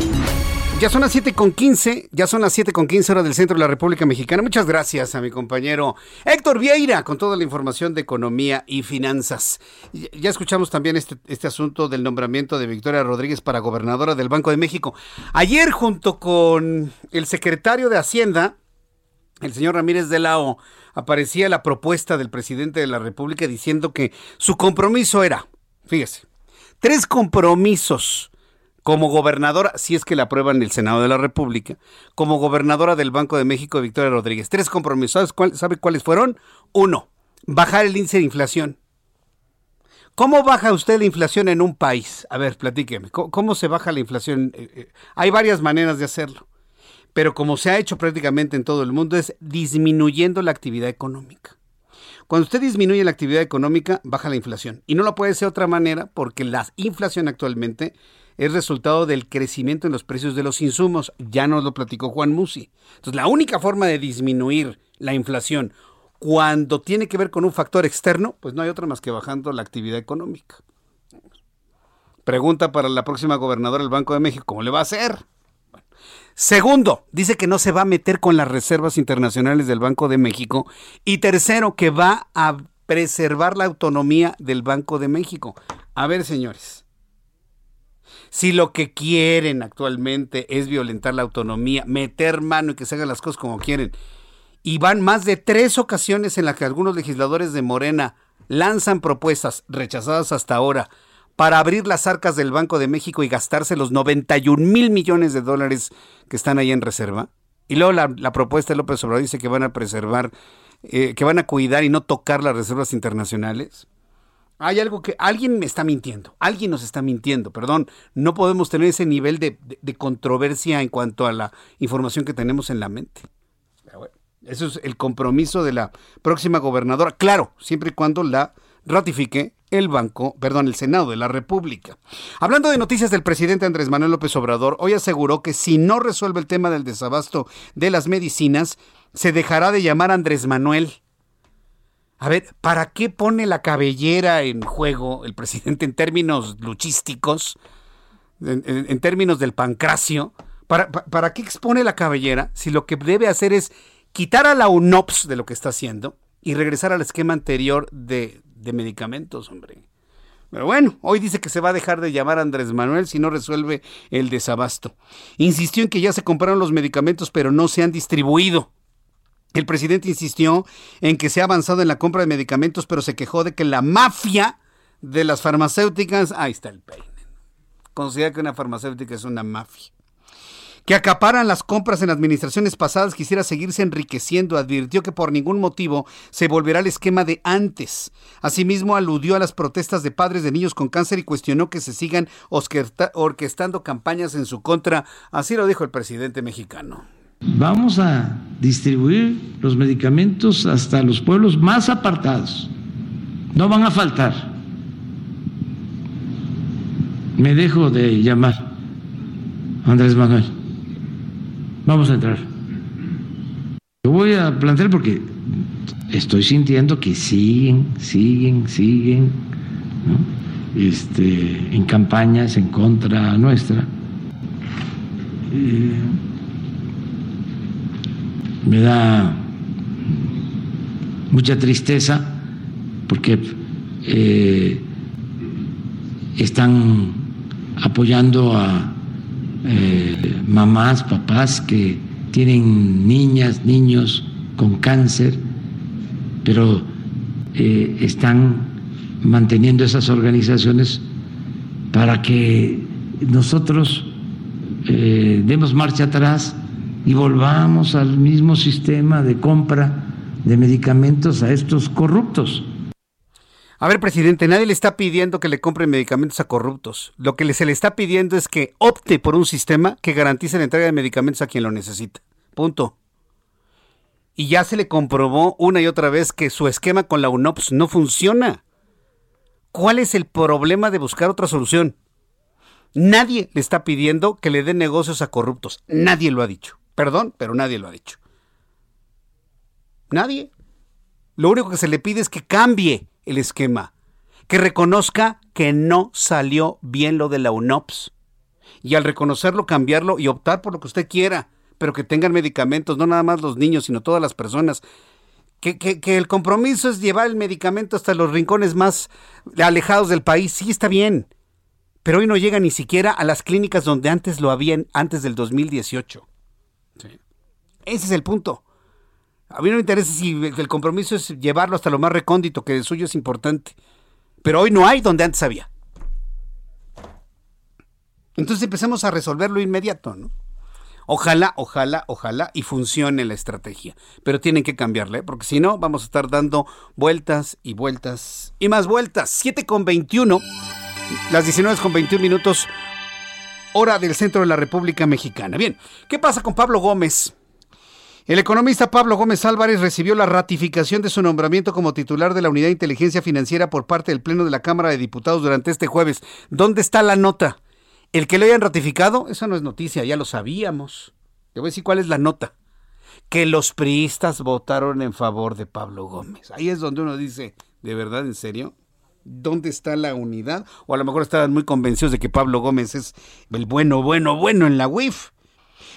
Ya son las 7 con 15, ya son las 7 con 15 horas del centro de la República Mexicana. Muchas gracias a mi compañero Héctor Vieira con toda la información de economía y finanzas. Ya escuchamos también este, este asunto del nombramiento de Victoria Rodríguez para gobernadora del Banco de México. Ayer junto con el secretario de Hacienda, el señor Ramírez de la aparecía la propuesta del presidente de la República diciendo que su compromiso era, fíjese, tres compromisos como gobernadora, si es que la aprueban en el Senado de la República, como gobernadora del Banco de México, Victoria Rodríguez. Tres compromisos. ¿Sabe cuáles fueron? Uno, bajar el índice de inflación. ¿Cómo baja usted la inflación en un país? A ver, platíqueme. ¿Cómo, se baja la inflación? Eh, eh, hay varias maneras de hacerlo, pero como se ha hecho prácticamente en todo el mundo es disminuyendo la actividad económica. Cuando usted disminuye la actividad económica, baja la inflación. Y no lo puede ser de otra manera porque la inflación actualmente es resultado del crecimiento en los precios de los insumos. Ya nos lo platicó Juan Musi. Entonces, la única forma de disminuir la inflación cuando tiene que ver con un factor externo, pues no hay otra más que bajando la actividad económica. Pregunta para la próxima gobernadora del Banco de México, ¿cómo le va a hacer? Segundo, dice que no se va a meter con las reservas internacionales del Banco de México. Y tercero, que va a preservar la autonomía del Banco de México. A ver, señores, si lo que quieren actualmente es violentar la autonomía, meter mano y que se hagan las cosas como quieren, y van más de tres ocasiones en las que algunos legisladores de Morena lanzan propuestas rechazadas hasta ahora para abrir las arcas del Banco de México y gastarse los 91 mil millones de dólares que están ahí en reserva. Y luego la, propuesta de López Obrador dice que van a preservar eh, que van a cuidar y no tocar las reservas internacionales? Hay algo que alguien me está mintiendo, alguien nos está mintiendo, perdón, no podemos tener ese nivel de, de controversia en cuanto a la información que tenemos en la mente. Eso es el compromiso de la próxima gobernadora, claro, siempre y cuando la ratifique el Banco, perdón, el Senado de la República. Hablando de noticias del presidente Andrés Manuel López Obrador, hoy aseguró que si no resuelve el tema del desabasto de las medicinas, se dejará de llamar Andrés Manuel. A ver, ¿para qué pone la cabellera en juego el presidente en términos luchísticos, en, términos del pancracio? ¿Para, ¿Para qué expone la cabellera si lo que debe hacer es quitar a la UNOPS de lo que está haciendo y regresar al esquema anterior de, de medicamentos, hombre. Pero bueno, hoy dice que se va a dejar de llamar Andrés Manuel si no resuelve el desabasto. Insistió en que ya se compraron los medicamentos, pero no se han distribuido. El presidente insistió en que se ha avanzado en la compra de medicamentos, pero se quejó de que la mafia de las farmacéuticas, ahí está el peine, considera que una farmacéutica es una mafia que acaparan las compras en administraciones pasadas quisiera seguirse enriqueciendo, advirtió que por ningún motivo se volverá al esquema de antes. Asimismo, aludió a las protestas de padres de niños con cáncer y cuestionó que se sigan orquestando campañas en su contra. Así lo dijo el presidente mexicano. Vamos a distribuir los medicamentos hasta los pueblos más apartados. No van a faltar. Me dejo de llamar Andrés Manuel Vamos a entrar. Lo voy a plantear porque estoy sintiendo que siguen, siguen, siguen este, en campañas en contra nuestra. Eh, me da mucha tristeza porque eh, están apoyando a eh, mamás, papás que tienen niñas, niños con cáncer, pero eh, están manteniendo esas organizaciones para que nosotros demos marcha atrás y volvamos al mismo sistema de compra de medicamentos a estos corruptos. A ver, presidente, nadie le está pidiendo que le compre medicamentos a corruptos. Lo que se le está pidiendo es que opte por un sistema que garantice la entrega de medicamentos a quien lo necesita. Punto. Y ya se le comprobó una y otra vez que su esquema con la UNOPS no funciona. ¿Cuál es el problema de buscar otra solución? Nadie le está pidiendo que le den negocios a corruptos. Nadie lo ha dicho. Perdón, pero nadie lo ha dicho. Nadie. Lo único que se le pide es que cambie el esquema, que reconozca que no salió bien lo de la UNOPS. Y al reconocerlo, cambiarlo y optar por lo que usted quiera, pero que tengan medicamentos, no nada más los niños, sino todas las personas. Que, que, el compromiso es llevar el medicamento hasta los rincones más alejados del país, sí está bien, pero hoy no llega ni siquiera a las clínicas donde antes lo habían, antes del 2018. Ese es el punto. A mí no me interesa si el compromiso es llevarlo hasta lo más recóndito, que el suyo es importante. Pero hoy no hay donde antes había. Entonces empecemos a resolverlo inmediato, ¿no? Ojalá, ojalá, ojalá y funcione la estrategia. Pero tienen que cambiarle, porque si no, vamos a estar dando vueltas y vueltas y más vueltas. 7 con 21, las 19 con 21 minutos, hora del centro de la República Mexicana. Bien, ¿qué pasa con Pablo Gómez? El economista Pablo Gómez Álvarez recibió la ratificación de su nombramiento como titular de la Unidad de Inteligencia Financiera por parte del Pleno de la Cámara de Diputados durante este jueves. ¿Dónde está la nota? El que lo hayan ratificado, eso no es noticia, ya lo sabíamos. Te voy a decir cuál es la nota. Que los priistas votaron en favor de Pablo Gómez. Ahí es donde uno dice, ¿de verdad, en serio? ¿Dónde está la unidad? O a lo mejor estaban muy convencidos de que Pablo Gómez es el bueno, bueno, bueno en la UIF.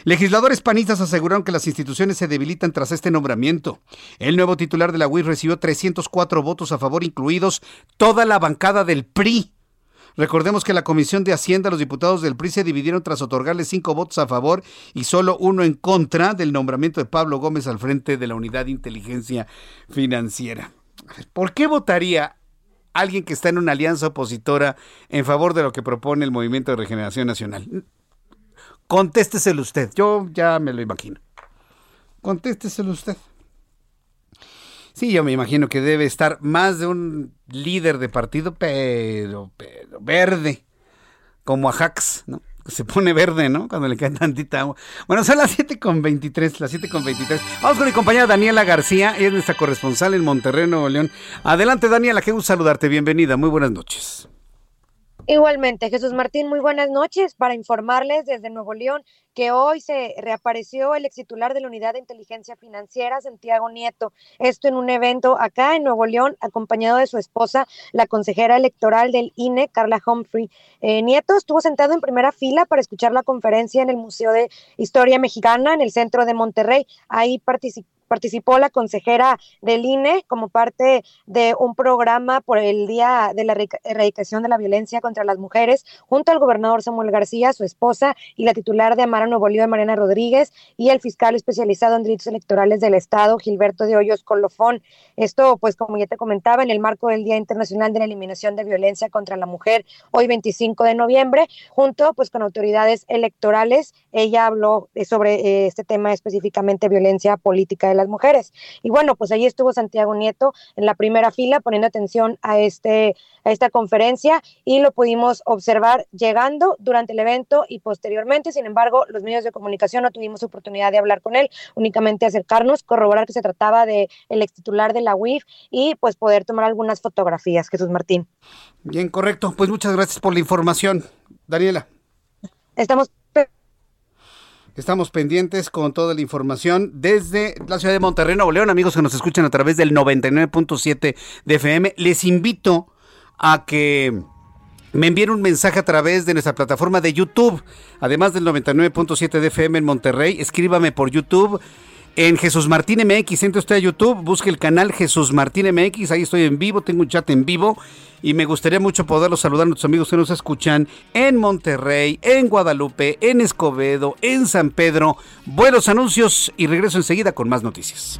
Legisladores panistas aseguraron que las instituciones se debilitan tras este nombramiento. El nuevo titular de la UIF recibió 304 votos a favor, incluidos toda la bancada del PRI. Recordemos que la Comisión de Hacienda, los diputados del PRI se dividieron tras otorgarle cinco votos a favor y solo uno en contra del nombramiento de Pablo Gómez al frente de la Unidad de Inteligencia Financiera. ¿Por qué votaría alguien que está en una alianza opositora en favor de lo que propone el Movimiento de Regeneración Nacional? Contésteselo usted. Yo ya me lo imagino. Contésteselo usted. Sí, yo me imagino que debe estar más de un líder de partido, pero, pero verde, como Ajax, ¿no? Se pone verde, ¿no? Cuando le cae tantita agua. Bueno, son las 7 con 23, las 7 con 23. Vamos con mi compañera Daniela García, ella es nuestra corresponsal en Monterrey, Nuevo León. Adelante, Daniela, qué gusto saludarte, bienvenida, muy buenas noches. Igualmente, Jesús Martín, muy buenas noches para informarles desde Nuevo León que hoy se reapareció el ex titular de la Unidad de Inteligencia Financiera, Santiago Nieto. Esto en un evento acá en Nuevo León, acompañado de su esposa, la consejera electoral del INE, Carla Humphrey. Eh, Nieto estuvo sentado en primera fila para escuchar la conferencia en el Museo de Historia Mexicana en el centro de Monterrey. Ahí participó participó la consejera del INE como parte de un programa por el Día de la Erradicación de la Violencia contra las Mujeres, junto al gobernador Samuel García, su esposa y la titular de Amara Nuevo León, Mariana Rodríguez, y el fiscal especializado en delitos electorales del Estado, Gilberto de Hoyos Colofón. Esto, pues, como ya te comentaba, en el marco del Día Internacional de la Eliminación de Violencia contra la Mujer, hoy 25 de noviembre, junto, pues, con autoridades electorales. Ella habló sobre eh, este tema específicamente violencia política de la las mujeres. Y bueno, pues ahí estuvo Santiago Nieto en la primera fila poniendo atención a, este, a esta conferencia y lo pudimos observar llegando durante el evento y posteriormente. Sin embargo, los medios de comunicación no tuvimos oportunidad de hablar con él, únicamente acercarnos, corroborar que se trataba de el ex titular de la UIF y pues poder tomar algunas fotografías. Jesús Martín. Bien, correcto. Pues muchas gracias por la información. Daniela. Estamos Estamos pendientes con toda la información desde la ciudad de Monterrey, Nuevo León, amigos que nos escuchan a través del 99.7 de FM. Les invito a que me envíen un mensaje a través de nuestra plataforma de YouTube, además del 99.7 de FM en Monterrey. Escríbame por YouTube en Jesús Martín MX. Entre usted a YouTube, busque el canal Jesús Martín MX. Ahí estoy en vivo, tengo un chat en vivo. Y me gustaría mucho poderlos saludar a nuestros amigos que nos escuchan en Monterrey, en Guadalupe, en Escobedo, en San Pedro. Buenos anuncios y regreso enseguida con más noticias.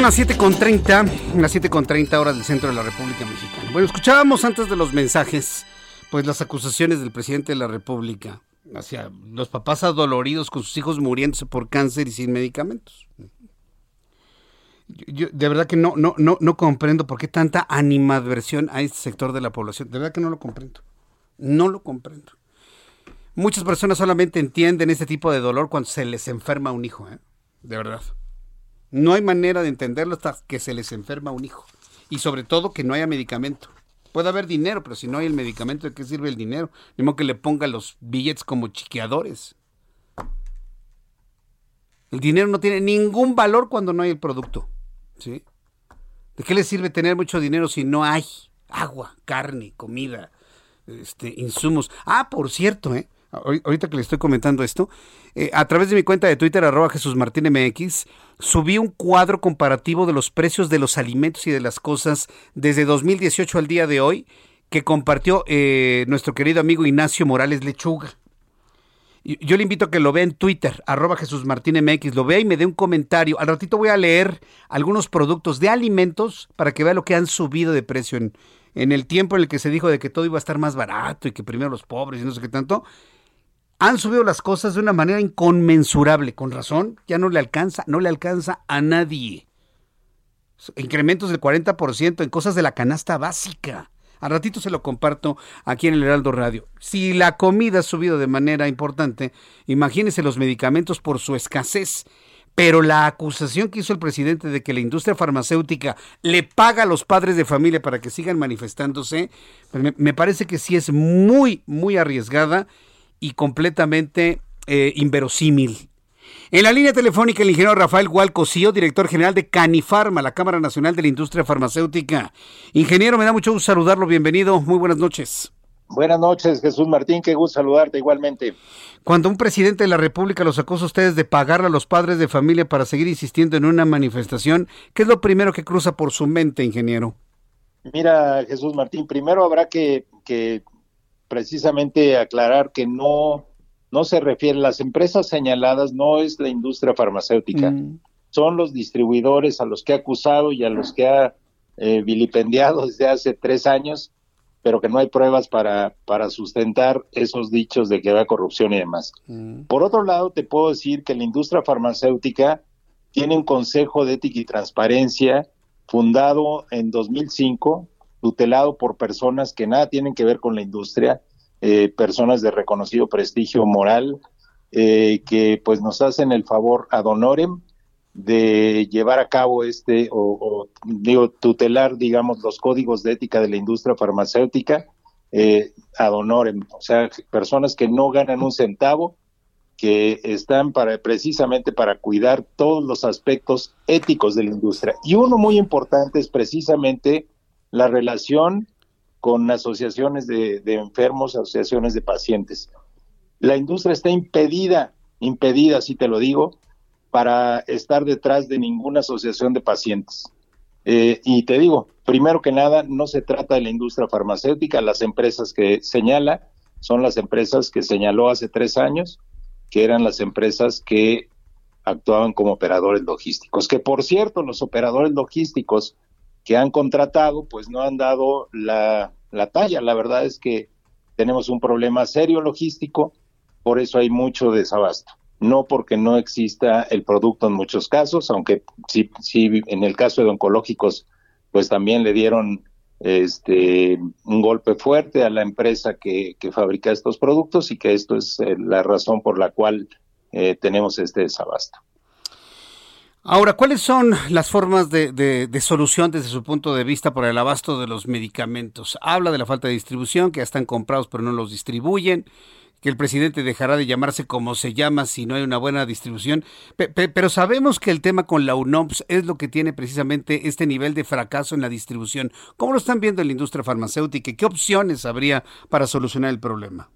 Las 7.30, las 7.30 horas del centro de la República Mexicana. Bueno, escuchábamos antes de los mensajes, pues las acusaciones del presidente de la República hacia los papás adoloridos con sus hijos muriéndose por cáncer y sin medicamentos. Yo, de verdad que no, no, no, no comprendo por qué tanta animadversión a este sector de la población. De verdad que no lo comprendo. No lo comprendo. Muchas personas solamente entienden este tipo de dolor cuando se les enferma un hijo, ¿eh? De verdad. No hay manera de entenderlo hasta que se les enferma un hijo. Y sobre todo que no haya medicamento. Puede haber dinero, pero si no hay el medicamento, ¿de qué sirve el dinero? Ni modo que le ponga los billetes como chiqueadores. El dinero no tiene ningún valor cuando no hay el producto. ¿sí? ¿De qué le sirve tener mucho dinero si no hay agua, carne, comida, este, insumos? Ah, por cierto, ¿eh? Ahorita que le estoy comentando esto, eh, a través de mi cuenta de Twitter, arroba Jesús Martín MX, subí un cuadro comparativo de los precios de los alimentos y de las cosas desde 2018 al día de hoy, que compartió eh, nuestro querido amigo Ignacio Morales Lechuga. Yo le invito a que lo vea en Twitter, arroba Jesús Martín MX, lo vea y me dé un comentario. Al ratito voy a leer algunos productos de alimentos para que vea lo que han subido de precio en, en el tiempo en el que se dijo de que todo iba a estar más barato y que primero los pobres y no sé qué tanto. Han subido las cosas de una manera inconmensurable, con razón, ya no le alcanza, no le alcanza a nadie. Incrementos del 40% en cosas de la canasta básica. Al ratito se lo comparto aquí en el Heraldo Radio. Si la comida ha subido de manera importante, imagínense los medicamentos por su escasez. Pero la acusación que hizo el presidente de que la industria farmacéutica le paga a los padres de familia para que sigan manifestándose, pues me, parece que sí es muy, muy arriesgada y completamente eh, inverosímil. En la línea telefónica, el ingeniero Rafael Hualcosío, director general de Canifarma, la Cámara Nacional de la Industria Farmacéutica. Ingeniero, me da mucho gusto saludarlo. Bienvenido. Muy buenas noches. Buenas noches, Jesús Martín. Qué gusto saludarte igualmente. Cuando un presidente de la República los acusó a ustedes de pagarle a los padres de familia para seguir insistiendo en una manifestación, ¿qué es lo primero que cruza por su mente, ingeniero? Mira, Jesús Martín, primero habrá que, que precisamente aclarar que no no se refiere, las empresas señaladas no es la industria farmacéutica, mm. son los distribuidores a los que ha acusado y a los que ha eh, vilipendiado desde hace tres años, pero que no hay pruebas para, para sustentar esos dichos de que va corrupción y demás. Mm. Por otro lado, te puedo decir que la industria farmacéutica tiene un consejo de ética y transparencia fundado en 2005, tutelado por personas que nada tienen que ver con la industria, eh, personas de reconocido prestigio moral eh, que pues nos hacen el favor ad honorem de llevar a cabo este o, digo tutelar digamos los códigos de ética de la industria farmacéutica eh, ad honorem. O sea personas que no ganan un centavo que están para precisamente para cuidar todos los aspectos éticos de la industria. Y uno muy importante es precisamente la relación con asociaciones de, enfermos, asociaciones de pacientes. La industria está impedida, impedida, si te lo digo, para estar detrás de ninguna asociación de pacientes. Eh, y te digo, primero que nada, no se trata de la industria farmacéutica, las empresas que señala son las empresas que señaló hace tres años, que eran las empresas que actuaban como operadores logísticos. Que por cierto, los operadores logísticos que han contratado, pues no han dado la, talla. La verdad es que tenemos un problema serio logístico, por eso hay mucho desabasto. No porque no exista el producto en muchos casos, aunque sí, sí en el caso de oncológicos, pues también le dieron este un golpe fuerte a la empresa que, que fabrica estos productos y que esto es eh, la razón por la cual eh, tenemos este desabasto. Ahora, ¿cuáles son las formas de, solución desde su punto de vista para el abasto de los medicamentos? Habla de la falta de distribución, que ya están comprados pero no los distribuyen, que el presidente dejará de llamarse como se llama si no hay una buena distribución, pero sabemos que el tema con la UNOPS es lo que tiene precisamente este nivel de fracaso en la distribución. ¿Cómo lo están viendo en la industria farmacéutica? ¿Qué opciones habría para solucionar el problema?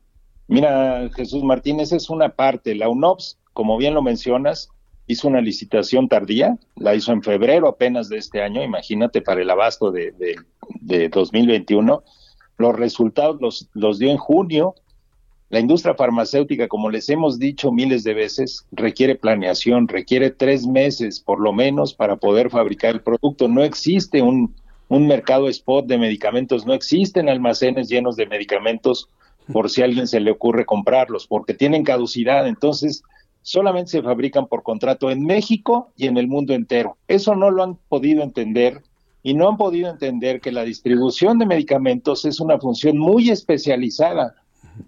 Mira, Jesús Martínez, es una parte. La UNOPS, como bien lo mencionas, hizo una licitación tardía, la hizo en febrero apenas de este año, imagínate para el abasto de, de, 2021. Los resultados los, los dio en junio. La industria farmacéutica, como les hemos dicho miles de veces, requiere planeación, requiere tres meses por lo menos para poder fabricar el producto. No existe un, un mercado spot de medicamentos, no existen almacenes llenos de medicamentos por si a alguien se le ocurre comprarlos, porque tienen caducidad. Entonces, solamente se fabrican por contrato en México y en el mundo entero. Eso no lo han podido entender y no han podido entender que la distribución de medicamentos es una función muy especializada.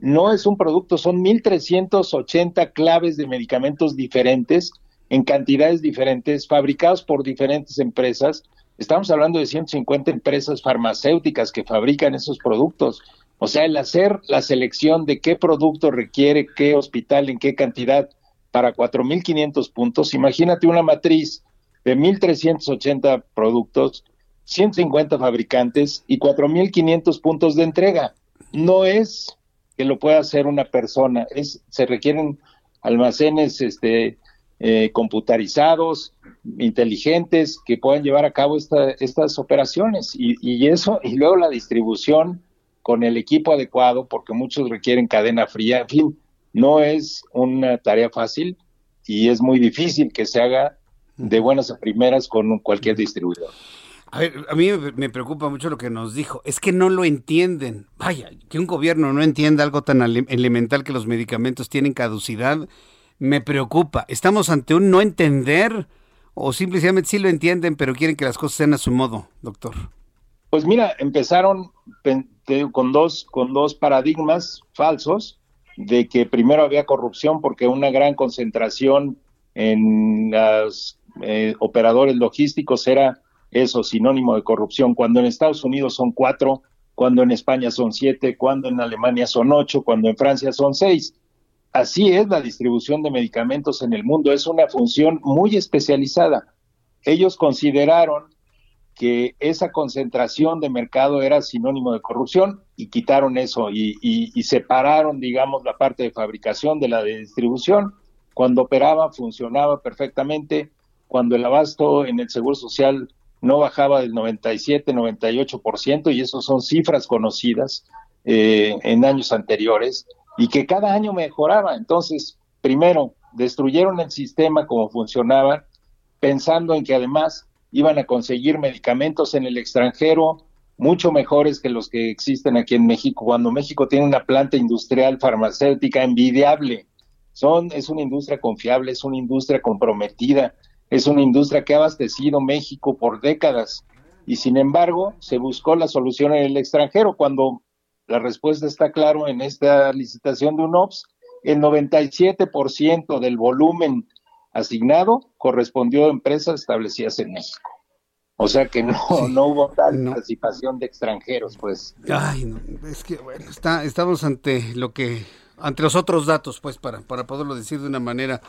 No es un producto, son 1.380 claves de medicamentos diferentes en cantidades diferentes, fabricados por diferentes empresas. Estamos hablando de 150 empresas farmacéuticas que fabrican esos productos. O sea, el hacer la selección de qué producto requiere qué hospital, en qué cantidad, para 4.500 puntos. Imagínate una matriz de 1.380 productos, 150 fabricantes y 4.500 puntos de entrega. No es que lo pueda hacer una persona, es, se requieren almacenes este, eh, computarizados, inteligentes, que puedan llevar a cabo estas operaciones. Y, y eso, y luego la distribución con el equipo adecuado, porque muchos requieren cadena fría, en fin, no es una tarea fácil y es muy difícil que se haga de buenas a primeras con cualquier distribuidor. A ver, a mí me preocupa mucho lo que nos dijo. Es que no lo entienden. Vaya, que un gobierno no entienda algo tan elemental que los medicamentos tienen caducidad, me preocupa. ¿Estamos ante un no entender o simplemente sí lo entienden, pero quieren que las cosas sean a su modo, doctor? Pues mira, empezaron con dos, con dos paradigmas falsos de que primero había corrupción porque una gran concentración en los eh, operadores logísticos era eso, sinónimo de corrupción, cuando en Estados Unidos son cuatro, cuando en España son siete, cuando en Alemania son ocho, cuando en Francia son seis. Así es la distribución de medicamentos en el mundo, es una función muy especializada. Ellos consideraron que esa concentración de mercado era sinónimo de corrupción y quitaron eso y, y, separaron, digamos, la parte de fabricación de la de distribución. Cuando operaba, funcionaba perfectamente. Cuando el abasto en el Seguro Social no bajaba del 97, 98%, y eso son cifras conocidas eh, en años anteriores, y que cada año mejoraba. Entonces, primero, destruyeron el sistema como funcionaba, pensando en que además iban a conseguir medicamentos en el extranjero mucho mejores que los que existen aquí en México, cuando México tiene una planta industrial farmacéutica envidiable. Son, es una industria confiable, es una industria comprometida, es una industria que ha abastecido México por décadas y sin embargo se buscó la solución en el extranjero cuando la respuesta está claro en esta licitación de UNOPS, el 97% del volumen asignado correspondió a empresas establecidas en México. O sea que no, no hubo tal participación de extranjeros, pues. Ay, no, es que bueno, está, estamos ante lo que ante los otros datos, pues, para, para poderlo decir de una manera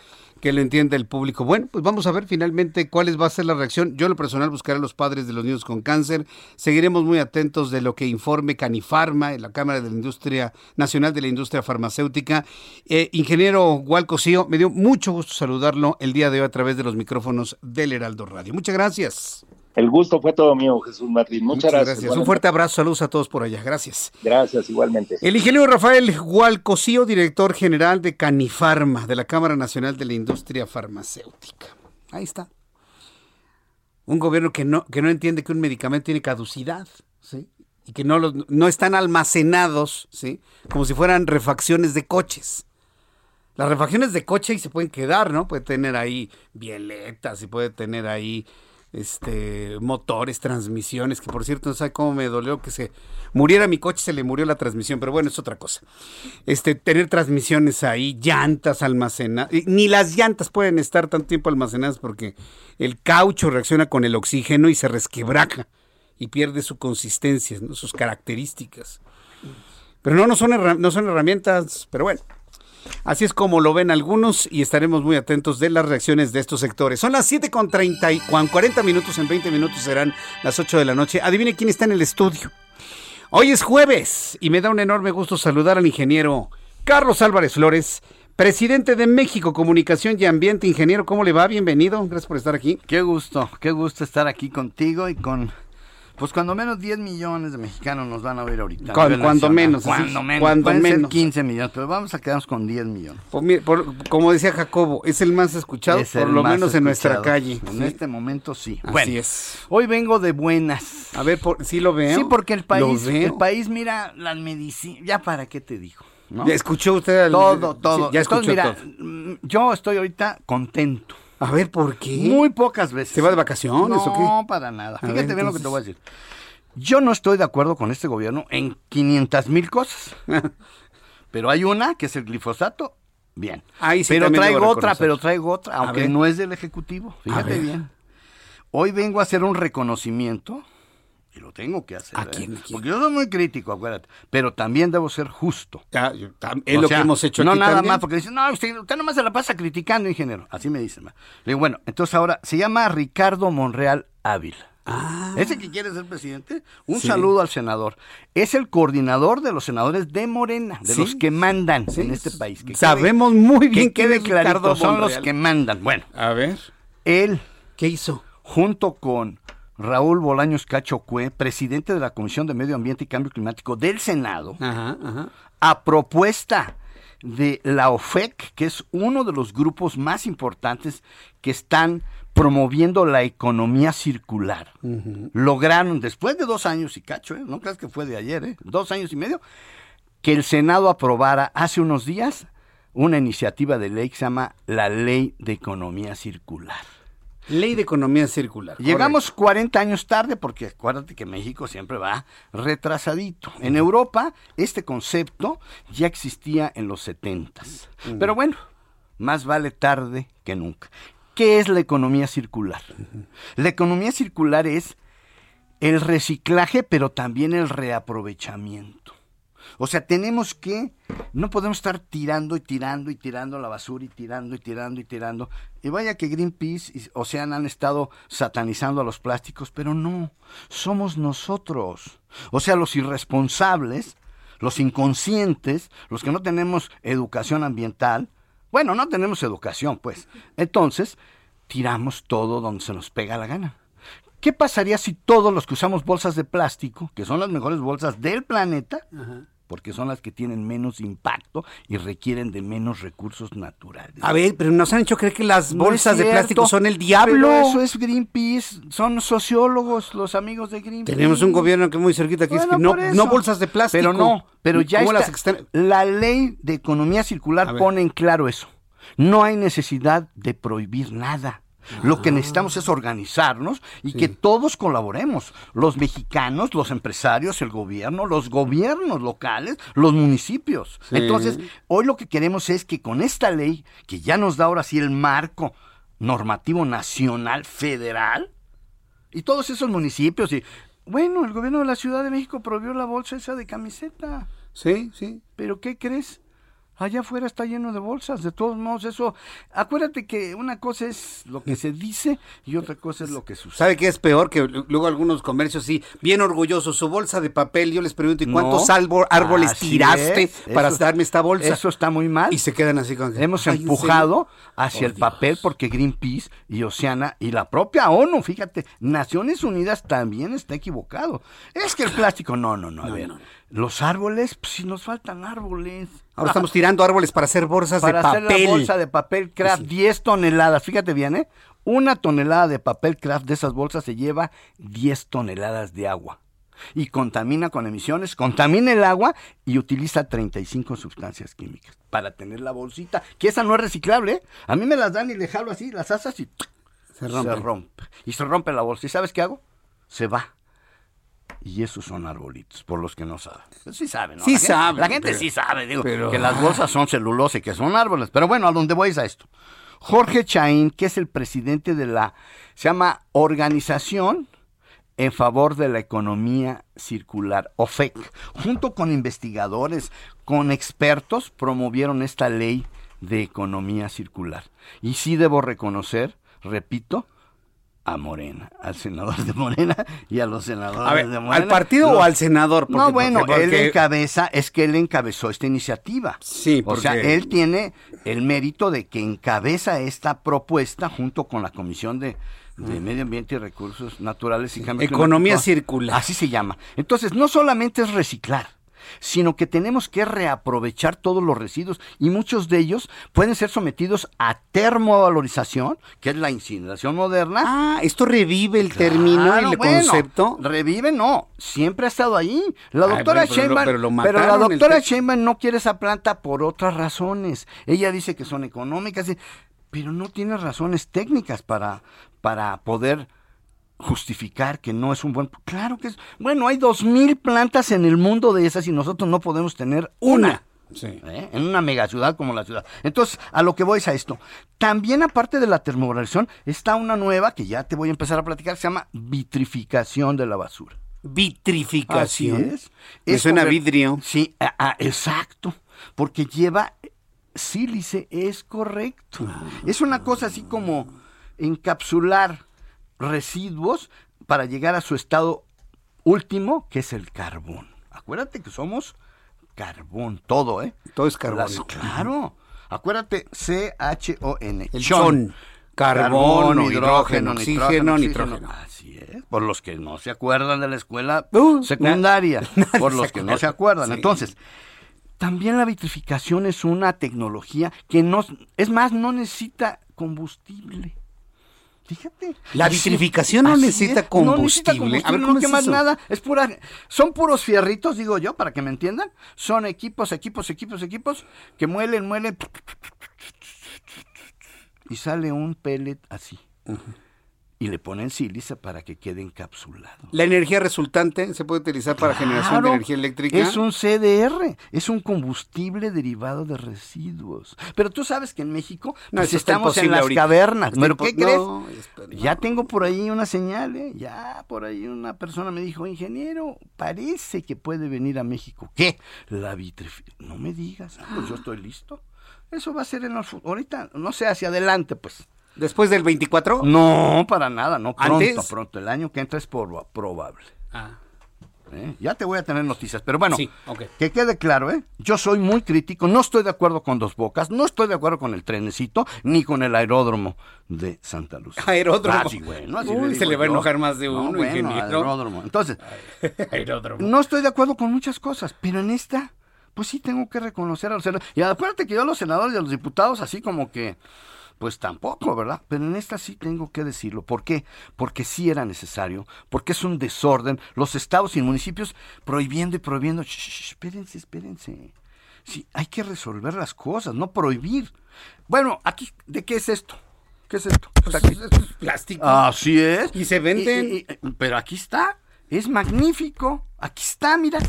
que lo entienda el público. Bueno, pues vamos a ver finalmente cuál va a ser la reacción. Yo, lo personal, buscaré a los padres de los niños con cáncer. Seguiremos muy atentos de lo que informe Canifarma, en la Cámara de la Industria Nacional de la Industria Farmacéutica. Eh, ingeniero Walco Cío, me dio mucho gusto saludarlo el día de hoy a través de los micrófonos del Heraldo Radio. Muchas gracias. El gusto fue todo mío, Jesús Martín. Muchas, gracias. Un fuerte abrazo, saludos a todos por allá. Gracias. Gracias, igualmente. El ingeniero Rafael Hualcocío, director general de Canifarma, de la Cámara Nacional de la Industria Farmacéutica. Ahí está. Un gobierno que no, que no entiende que un medicamento tiene caducidad, ¿sí? Y que no, no están almacenados, ¿sí? Como si fueran refacciones de coches. Las refacciones de coche y se pueden quedar, ¿no? Puede tener ahí violetas y puede tener ahí este motores, transmisiones, que por cierto no sabe cómo me dolió que se muriera mi coche, se le murió la transmisión, pero bueno, es otra cosa. Este, tener transmisiones ahí, llantas almacenadas, ni las llantas pueden estar tanto tiempo almacenadas porque el caucho reacciona con el oxígeno y se resquebraja y pierde su consistencia, sus características. Pero no, no son, no son herramientas, pero bueno, Así es como lo ven algunos y estaremos muy atentos de las reacciones de estos sectores. Son las 7 con 30 y 40 minutos, en 20 minutos serán las 8 de la noche. Adivine quién está en el estudio. Hoy es jueves y me da un enorme gusto saludar al ingeniero Carlos Álvarez Flores, presidente de México Comunicación y Ambiente. Ingeniero, ¿cómo le va? Bienvenido, gracias por estar aquí. Qué gusto, qué gusto estar aquí contigo y con pues cuando menos 10 millones de mexicanos nos van a ver ahorita. cuando menos. Cuando menos. Cuando menos. 15 millones, pero vamos a quedarnos con 10 millones. Como decía Jacobo, es el más escuchado, por lo menos en nuestra calle. En este momento sí. Así es. Hoy vengo de buenas. A ver, por, ¿sí lo veo? Sí, porque el país, el país mira las medicinas, ya para qué te dijo. ¿Ya escuchó usted? Todo, todo. ya escuchó mira, mm, Yo estoy ahorita contento. A ver, ¿por qué? Muy pocas veces. ¿Se va de vacaciones o qué? No, para nada. Fíjate bien lo que te voy a decir. Yo no estoy de acuerdo con este gobierno en 500 mil cosas. [LAUGHS] pero hay una, que es el glifosato, bien. Ahí sí pero traigo otra, pero traigo otra, aunque no es del Ejecutivo. Fíjate bien. Hoy vengo a hacer un reconocimiento y lo tengo que hacer. ¿A quién, ¿eh? Porque yo soy muy crítico, acuérdate. Pero también debo ser justo. es lo que hemos hecho no aquí nada también. más, porque dicen, no, usted, usted nomás se la pasa criticando, ingeniero. Así me dicen. Le digo, bueno, entonces ahora se llama Ricardo Monreal Ávila. Ah. Ese que quiere ser presidente, un saludo al senador. Es el coordinador de los senadores de Morena, de los que mandan en este país. Que Sabemos muy bien que quede clarito, son los que mandan. Bueno, a ver, él, ¿qué hizo? Junto con Raúl Bolaños Cacho Cue, presidente de la Comisión de Medio Ambiente y Cambio Climático del Senado, a propuesta de la OFEC, que es uno de los grupos más importantes que están promoviendo la economía circular. Lograron, después de dos años y cacho, ¿eh? no creas que fue de ayer, ¿eh? dos años y medio, que el Senado aprobara hace unos días una iniciativa de ley que se llama la Ley de Economía Circular. Ley de Economía Circular. Llegamos 40 años tarde porque acuérdate que México siempre va retrasadito. En Europa este concepto ya existía en los 70 Pero bueno, más vale tarde que nunca. ¿Qué es la economía circular? La economía circular es el reciclaje, pero también el reaprovechamiento. O sea, tenemos que, no podemos estar tirando y tirando y tirando la basura y tirando y tirando y tirando. Y vaya que Greenpeace y Ocean han estado satanizando a los plásticos, pero no, somos nosotros. O sea, los irresponsables, los inconscientes, los que no tenemos educación ambiental. Bueno, no tenemos educación, pues. Entonces, tiramos todo donde se nos pega la gana. ¿Qué pasaría si todos los que usamos bolsas de plástico, que son las mejores bolsas del planeta, porque son las que tienen menos impacto y requieren de menos recursos naturales. A ver, pero nos han hecho creer que las No bolsas de plástico son el diablo. pero eso es Greenpeace, son sociólogos, los amigos de Greenpeace. Tenemos un gobierno que es muy cerquita que es que Bueno, no, no bolsas de plástico. Pero no, pero ya ¿Cómo está. las La ley de economía circular pone en claro eso. No hay necesidad de prohibir nada. Lo que necesitamos es organizarnos y que todos colaboremos. Los mexicanos, los empresarios, el gobierno, los gobiernos locales, los municipios. Sí. Entonces, hoy lo que queremos es que con esta ley, que ya nos da ahora sí el marco normativo nacional federal, y todos esos municipios, y bueno, el gobierno de la Ciudad de México prohibió la bolsa esa de camiseta. Sí, sí. Pero ¿qué crees? Allá afuera está lleno de bolsas, de todos modos, eso, acuérdate que una cosa es lo que se dice y otra cosa es lo que sucede. ¿Sabe qué es peor? Que lu- luego algunos comercios, sí, bien orgullosos, su bolsa de papel, yo les pregunto, ¿y cuántos No, árboles así tiraste es, para eso- darme esta bolsa? Eso está muy mal. Y se quedan así con... Hemos Ay, ¿en empujado hacia Por el papel porque Greenpeace y Oceana y la propia ONU, fíjate, Naciones Unidas también está equivocado. Es que el plástico, no, no, no, a ver, los árboles, pues si nos faltan árboles. Ahora estamos tirando árboles para hacer bolsas para de hacer papel. la bolsa de papel craft, 10 toneladas, fíjate bien, ¿eh? Una tonelada de papel craft de esas bolsas se lleva 10 toneladas de agua. Y contamina con emisiones, contamina el agua y utiliza 35 sustancias químicas para tener la bolsita, que esa no es reciclable. ¿eh? A mí me las dan y le jalo así, las asas y Se rompe. rompe. Y se rompe la bolsa. ¿Y sabes qué hago? Se va. Y esos son arbolitos, por los que no saben. Pues Sí saben, ¿no? Sí la gente, saben, La gente pero- sí sabe, digo, pero- que las bolsas son celulosa y que son árboles. Pero bueno, a donde voy es a esto. Jorge Chaín, que es el presidente de la, se llama Organización en favor de la economía circular, OFEC, junto con investigadores, con expertos, promovieron esta ley de economía circular. Y sí debo reconocer, repito, a Morena, al senador de Morena y a los senadores A ver, de Morena. ¿al partido Los- o al senador? Porque- no, bueno, porque- él porque- encabeza, es que él encabezó esta iniciativa. Sí, O sea, porque- él tiene el mérito de que encabeza esta propuesta junto con la Comisión de, de Medio Ambiente y Recursos Naturales y Cambio Economía Climático. circular. Así se llama. Entonces, no solamente es reciclar, sino que tenemos que reaprovechar todos los residuos y muchos de ellos pueden ser sometidos a termovalorización, que es la incineración moderna. Ah, esto revive el término, Claro, el bueno, concepto. Revive, no, siempre ha estado ahí. La Ay, doctora bueno, pero lo- Sheinbaum, pero lo pero la el doctora Sheinbaum no quiere esa planta por otras razones. Ella dice que son económicas, pero no tiene razones técnicas para, para poder justificar que no es un buen... Claro que es... Bueno, hay dos mil plantas en el mundo de esas y nosotros no podemos tener una. Sí. ¿eh? en una megaciudad como la ciudad. Entonces, a lo que voy es a esto. También aparte de la termovalorización, está una nueva que ya te voy a empezar a platicar, que se llama vitrificación de la basura. Vitrificación. Así es. Es suena vidrio. Sí, ah, ah, exacto. Porque lleva sílice, es correcto. Es una cosa así como encapsular residuos para llegar a su estado último, que es el carbón. Acuérdate que somos carbón, todo, ¿eh? Todo es carbón. Las- claro. Acuérdate, C-H-O-N. El chon. Carbono, hidrógeno, oxígeno, nitrógeno. Así es. Por los que no se acuerdan de la escuela Uh, secundaria. [LAUGHS] na- por los que no se acuerdan. Sí. Entonces, También la vitrificación es una tecnología que no, es más, no necesita combustible. Fíjate. La Así- vitrificación no necesita es, No necesita combustible. combustible, A ver, nada. Es pura, son puros fierritos, digo yo, para que me entiendan. Son equipos, equipos, equipos, equipos que muelen, muelen. Y sale un pellet así. Y le ponen sílice para que quede encapsulado. La energía resultante se puede utilizar para generación de energía eléctrica. Es un CDR, es un combustible derivado de residuos. Pero tú sabes que en México No, pues, estamos en las ahorita. cavernas. Está ¿Pero qué crees? no, espera, no. Ya tengo por ahí una señal, ¿eh? Ya por ahí una persona me dijo, ingeniero, parece que puede venir a México. ¿Qué? La vitrificación. No me digas, ah, pues yo estoy listo. Eso va a ser en los... Ahorita, no sé, hacia adelante, pues. ¿Después del 24? No, para nada, no. Pronto, ¿Antes? pronto. El año que entra es proba- probable. Ah. ¿eh? Ya te voy a tener noticias, pero bueno, Sí, que quede claro, ¿eh? Yo soy muy crítico, no estoy de acuerdo con Dos Bocas, no estoy de acuerdo con el trenecito, ni con el aeródromo de Santa Lucía. Aeródromo. Ah, sí, bueno, así Uy, le se le va a enojar más de No, uno, bueno, ingeniero. aeródromo. Entonces, [LAUGHS] Aeródromo. no estoy de acuerdo con muchas cosas, pero en esta, pues sí tengo que reconocer a los senadores. Y acuérdate que yo a los senadores y a los diputados, así como que, pues tampoco, ¿verdad? Pero en esta sí tengo que decirlo. ¿Por qué? Porque sí era necesario, porque es un desorden. Los estados y municipios prohibiendo y prohibiendo. Shh, espérense, espérense. Sí, hay que resolver las cosas, no prohibir. Bueno, aquí, ¿de qué es esto? ¿Qué es esto? Está aquí. Es plástico. Así es. Y se venden. Y- y- y- pero aquí está. Es magnífico. Aquí está, mira.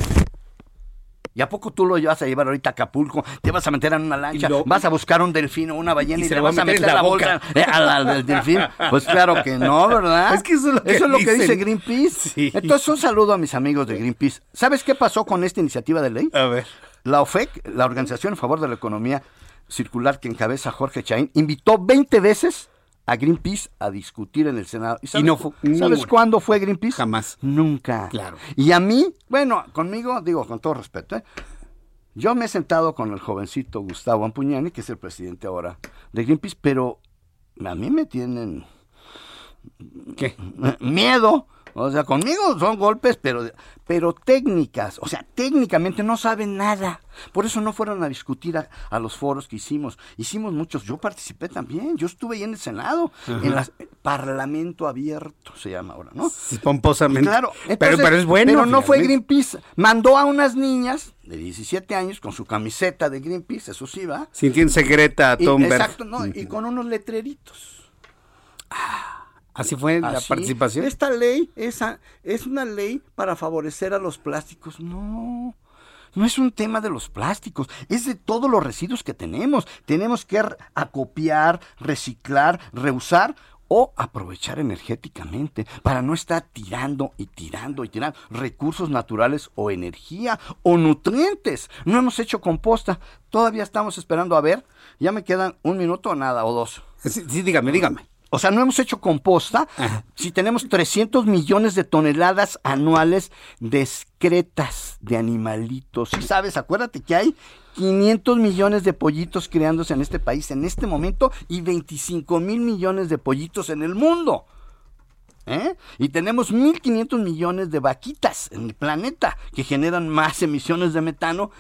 ¿Y a poco tú lo vas a llevar ahorita a Acapulco? Te vas a meter en una lancha, lo- vas a buscar un delfín o una ballena Y y, se le vas a meter meter la la bolsa boca. eh, al, al del delfín. Pues claro que no, [LAUGHS] ¿verdad? Es que eso es lo que dice Greenpeace. Sí. Entonces, un saludo a mis amigos de Greenpeace. ¿Sabes qué pasó con esta iniciativa de ley? A ver. La OFEC, la Organización en Favor de la Economía Circular que encabeza Jorge Chaín, invitó 20 veces a Greenpeace a discutir en el Senado. ¿Y sabes, no fue ¿sabes ninguna. cuándo fue Greenpeace? Jamás. Nunca. Claro. Y a mí, bueno, conmigo, digo con todo respeto, ¿eh? yo me he sentado con el jovencito Gustavo Ampuñani, que es el presidente ahora de Greenpeace, pero a mí me tienen ¿Qué? miedo. O sea, conmigo son golpes, pero, pero técnicas. O sea, técnicamente no saben nada. Por eso no fueron a discutir a, a los foros que hicimos. Hicimos muchos. Yo participé también. Yo estuve ahí en el Senado. En el Parlamento Abierto se llama ahora, ¿no? Sí, pomposamente. Claro. pero, entonces, pero es bueno. Pero no fue. Greenpeace. Mandó a unas niñas de 17 años con su camiseta de Greenpeace, eso sí va. Sintiéndose Greta Y- Thunberg. exacto, no, y con unos letreritos. Así fue la participación. Esta ley esa, es una ley para favorecer a los plásticos. No, no es un tema de los plásticos, es de todos los residuos que tenemos. Tenemos que acopiar, reciclar, reusar o aprovechar energéticamente para no estar tirando y tirando y tirando recursos naturales o energía o nutrientes. No hemos hecho composta, todavía estamos esperando a ver. Ya me quedan un minuto o nada o dos. Sí, sí, dígame, dígame. O sea, no hemos hecho composta si tenemos 300 millones de toneladas anuales de excretas de animalitos. Y sabes, acuérdate que hay 500 millones de pollitos creándose en este país en este momento y 25 mil millones de pollitos en el mundo. ¿Eh? Y tenemos 1.500 millones de vaquitas en el planeta que generan más emisiones de metano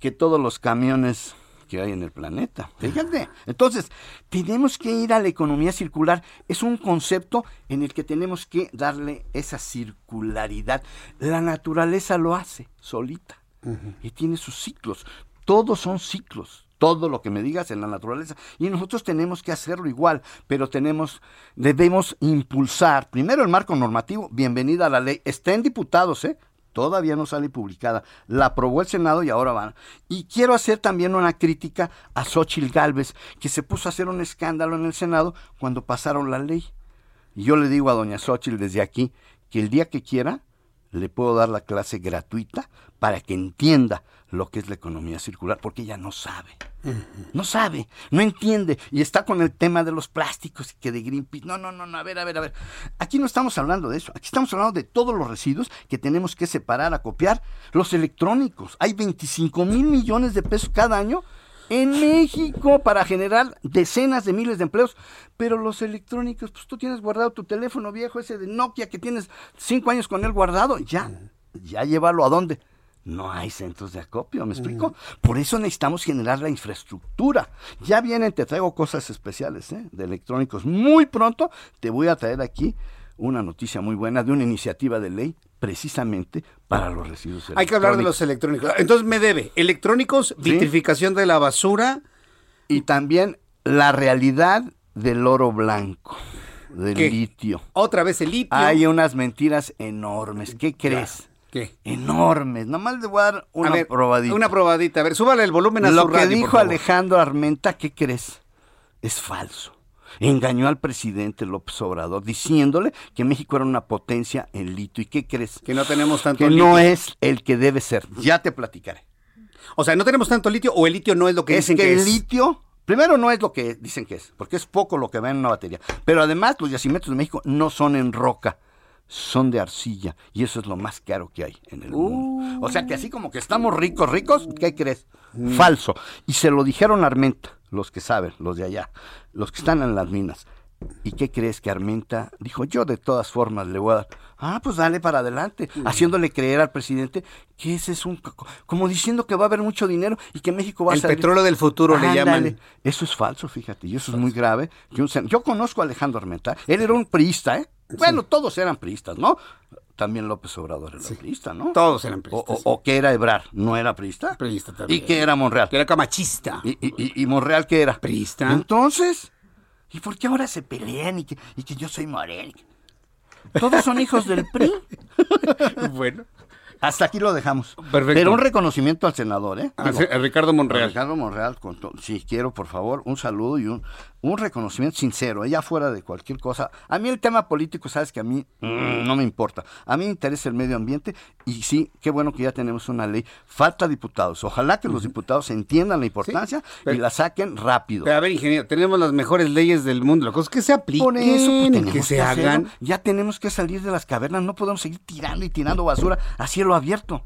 que todos los camiones que hay en el planeta. Fíjate. Entonces, tenemos que ir a la economía circular. Es un concepto en el que tenemos que darle esa circularidad. La naturaleza lo hace solita y tiene sus ciclos. Todos son ciclos. Todo lo que me digas en la naturaleza. Y nosotros tenemos que hacerlo igual, pero tenemos, debemos impulsar primero el marco normativo. Bienvenida a la ley. Está en diputados, ¿eh? Todavía no sale publicada. La aprobó el Senado y ahora van. Y quiero hacer también una crítica a Xochitl Gálvez, que se puso a hacer un escándalo en el Senado cuando pasaron la ley. Y yo le digo a doña Xochitl desde aquí que el día que quiera le puedo dar la clase gratuita para que entienda lo que es la economía circular, porque ella no sabe. No sabe, no entiende y está con el tema de los plásticos y que de Greenpeace. No, no, no, no, a ver, a ver, a ver. Aquí no estamos hablando de eso. Aquí estamos hablando de todos los residuos que tenemos que separar, acopiar. Los electrónicos. Hay 25 mil millones de pesos cada año en México para generar decenas de miles de empleos. Pero los electrónicos, pues tú tienes guardado tu teléfono viejo ese de Nokia que tienes cinco años con él guardado. Ya, ya llévalo a dónde? No hay centros de acopio, ¿me explico? Por eso necesitamos generar la infraestructura. Ya vienen, te traigo cosas especiales ¿eh? de electrónicos. Muy pronto te voy a traer aquí una noticia muy buena de una iniciativa de ley precisamente para los residuos Hay que hablar de los electrónicos. Entonces me debe electrónicos, vitrificación de la basura. Y también la realidad del oro blanco, del ¿Qué? litio. Otra vez el litio. Hay unas mentiras enormes. ¿Qué crees? ¿Qué? Enormes. Nomás le voy a dar una a ver, probadita. Una probadita. A ver, súbale el volumen a Lo su que radio, dijo. Alejandro Armenta, ¿qué crees? Es falso. Engañó al presidente López Obrador diciéndole que México era una potencia en litio. ¿Y qué crees? Que no tenemos tanto Que litio. no es el que debe ser. Ya te platicaré. O sea, no tenemos tanto litio o el litio no es lo que es dicen que que, el litio, primero no es lo que dicen que es, porque es poco lo que va en una batería. Pero además los yacimientos de México no son en roca, son de arcilla. Y eso es lo más caro que hay en el mundo. O sea que así como que estamos ricos, ricos, ¿qué crees? Falso. Y se lo dijeron a Armenta, los que saben, los de allá, los que están en las minas. ¿Y qué crees que Armenta dijo? Yo de todas formas le voy a dar. Ah, pues dale para adelante, haciéndole creer al presidente que ese es un... co- como diciendo que va a haber mucho dinero y que México va El a salir. petróleo del futuro le llaman. Eso es falso, fíjate, y eso es muy grave. Yo conozco a Alejandro Armenta, él era un priista, ¿eh? Bueno, todos eran priistas, ¿no? También López Obrador era priista, ¿no? Todos eran priistas. o- o que era Ebrar, ¿no era priista? Priista también. ¿Y qué era Monreal? Que era camachista. ¿Y, y, y- y Monreal qué era? Priista. Entonces, ¿y por qué ahora se pelean y que, y que yo soy Morel? Todos son hijos del PRI. [LAUGHS] bueno. Hasta aquí lo dejamos. Perfecto. Pero un reconocimiento al senador, ¿eh? A- a Ricardo Monreal. a Ricardo Monreal, con sí, quiero, por favor, un saludo y un, un reconocimiento sincero, ella fuera de cualquier cosa. A mí el tema político, sabes que a mí mm, no me importa. A mí me interesa el medio ambiente y sí, qué bueno que ya tenemos una ley. Falta diputados. Ojalá que los diputados entiendan la importancia y la saquen rápido. Pero a ver, ingeniero, tenemos las mejores leyes del mundo. La cosa es que se apliquen, Por eso, pues, que se hagan. Ya tenemos que salir de las cavernas, no podemos seguir tirando y tirando basura a cielo abierto.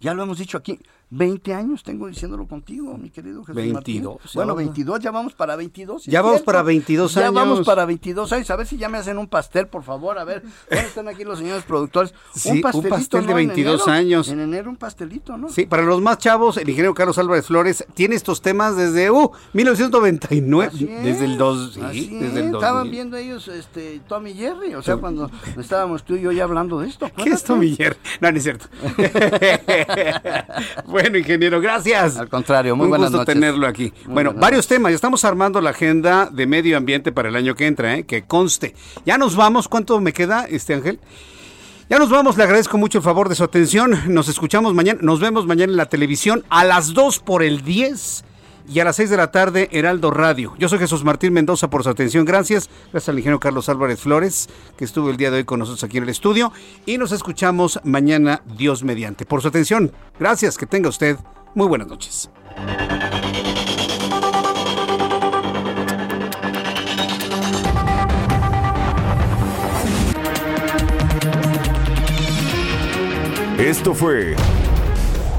Ya lo hemos dicho aquí, 20 años tengo diciéndolo contigo, mi querido Jesús 22, Martín. Bueno, ya. 22, ya vamos para 22. ¿sí Ya vamos cierto? para 22 Ya vamos años. para 22 años. A ver si ya me hacen un pastel, por favor. A ver, ¿dónde están aquí los señores productores? Sí, un pastel de ¿no? En 22 enero. años. En enero un pastelito, ¿no? Sí, para los más chavos, el ingeniero Carlos Álvarez Flores tiene estos temas desde uh, 1999, Así es, desde el 2, sí, así desde es. el 2000. Estaban viendo ellos este, Tommy Jerry, o sea, cuando estábamos tú y yo ya hablando de esto. ¿Qué es Tommy Jerry? No, no es cierto. [LAUGHS] [LAUGHS] [LAUGHS] bueno, ingeniero, gracias. Al contrario, muy Un buenas gusto noches. tenerlo aquí. Muy bueno, varios temas. Ya estamos armando la agenda de medio ambiente para el año que entra, ¿eh? que conste. Ya nos vamos. ¿Cuánto me queda, este Ángel? Ya nos vamos, le agradezco mucho el favor de su atención. Nos escuchamos mañana, nos vemos mañana en la televisión a las 2 por el 10 y a las 6 de la tarde Heraldo Radio. Yo soy Jesús Martín Mendoza por su atención. Gracias. Gracias al ingeniero Carlos Álvarez Flores, que estuvo el día de hoy con nosotros aquí en el estudio. Y nos escuchamos mañana, Dios mediante. Por su atención, gracias. Que tenga usted muy buenas noches. Esto fue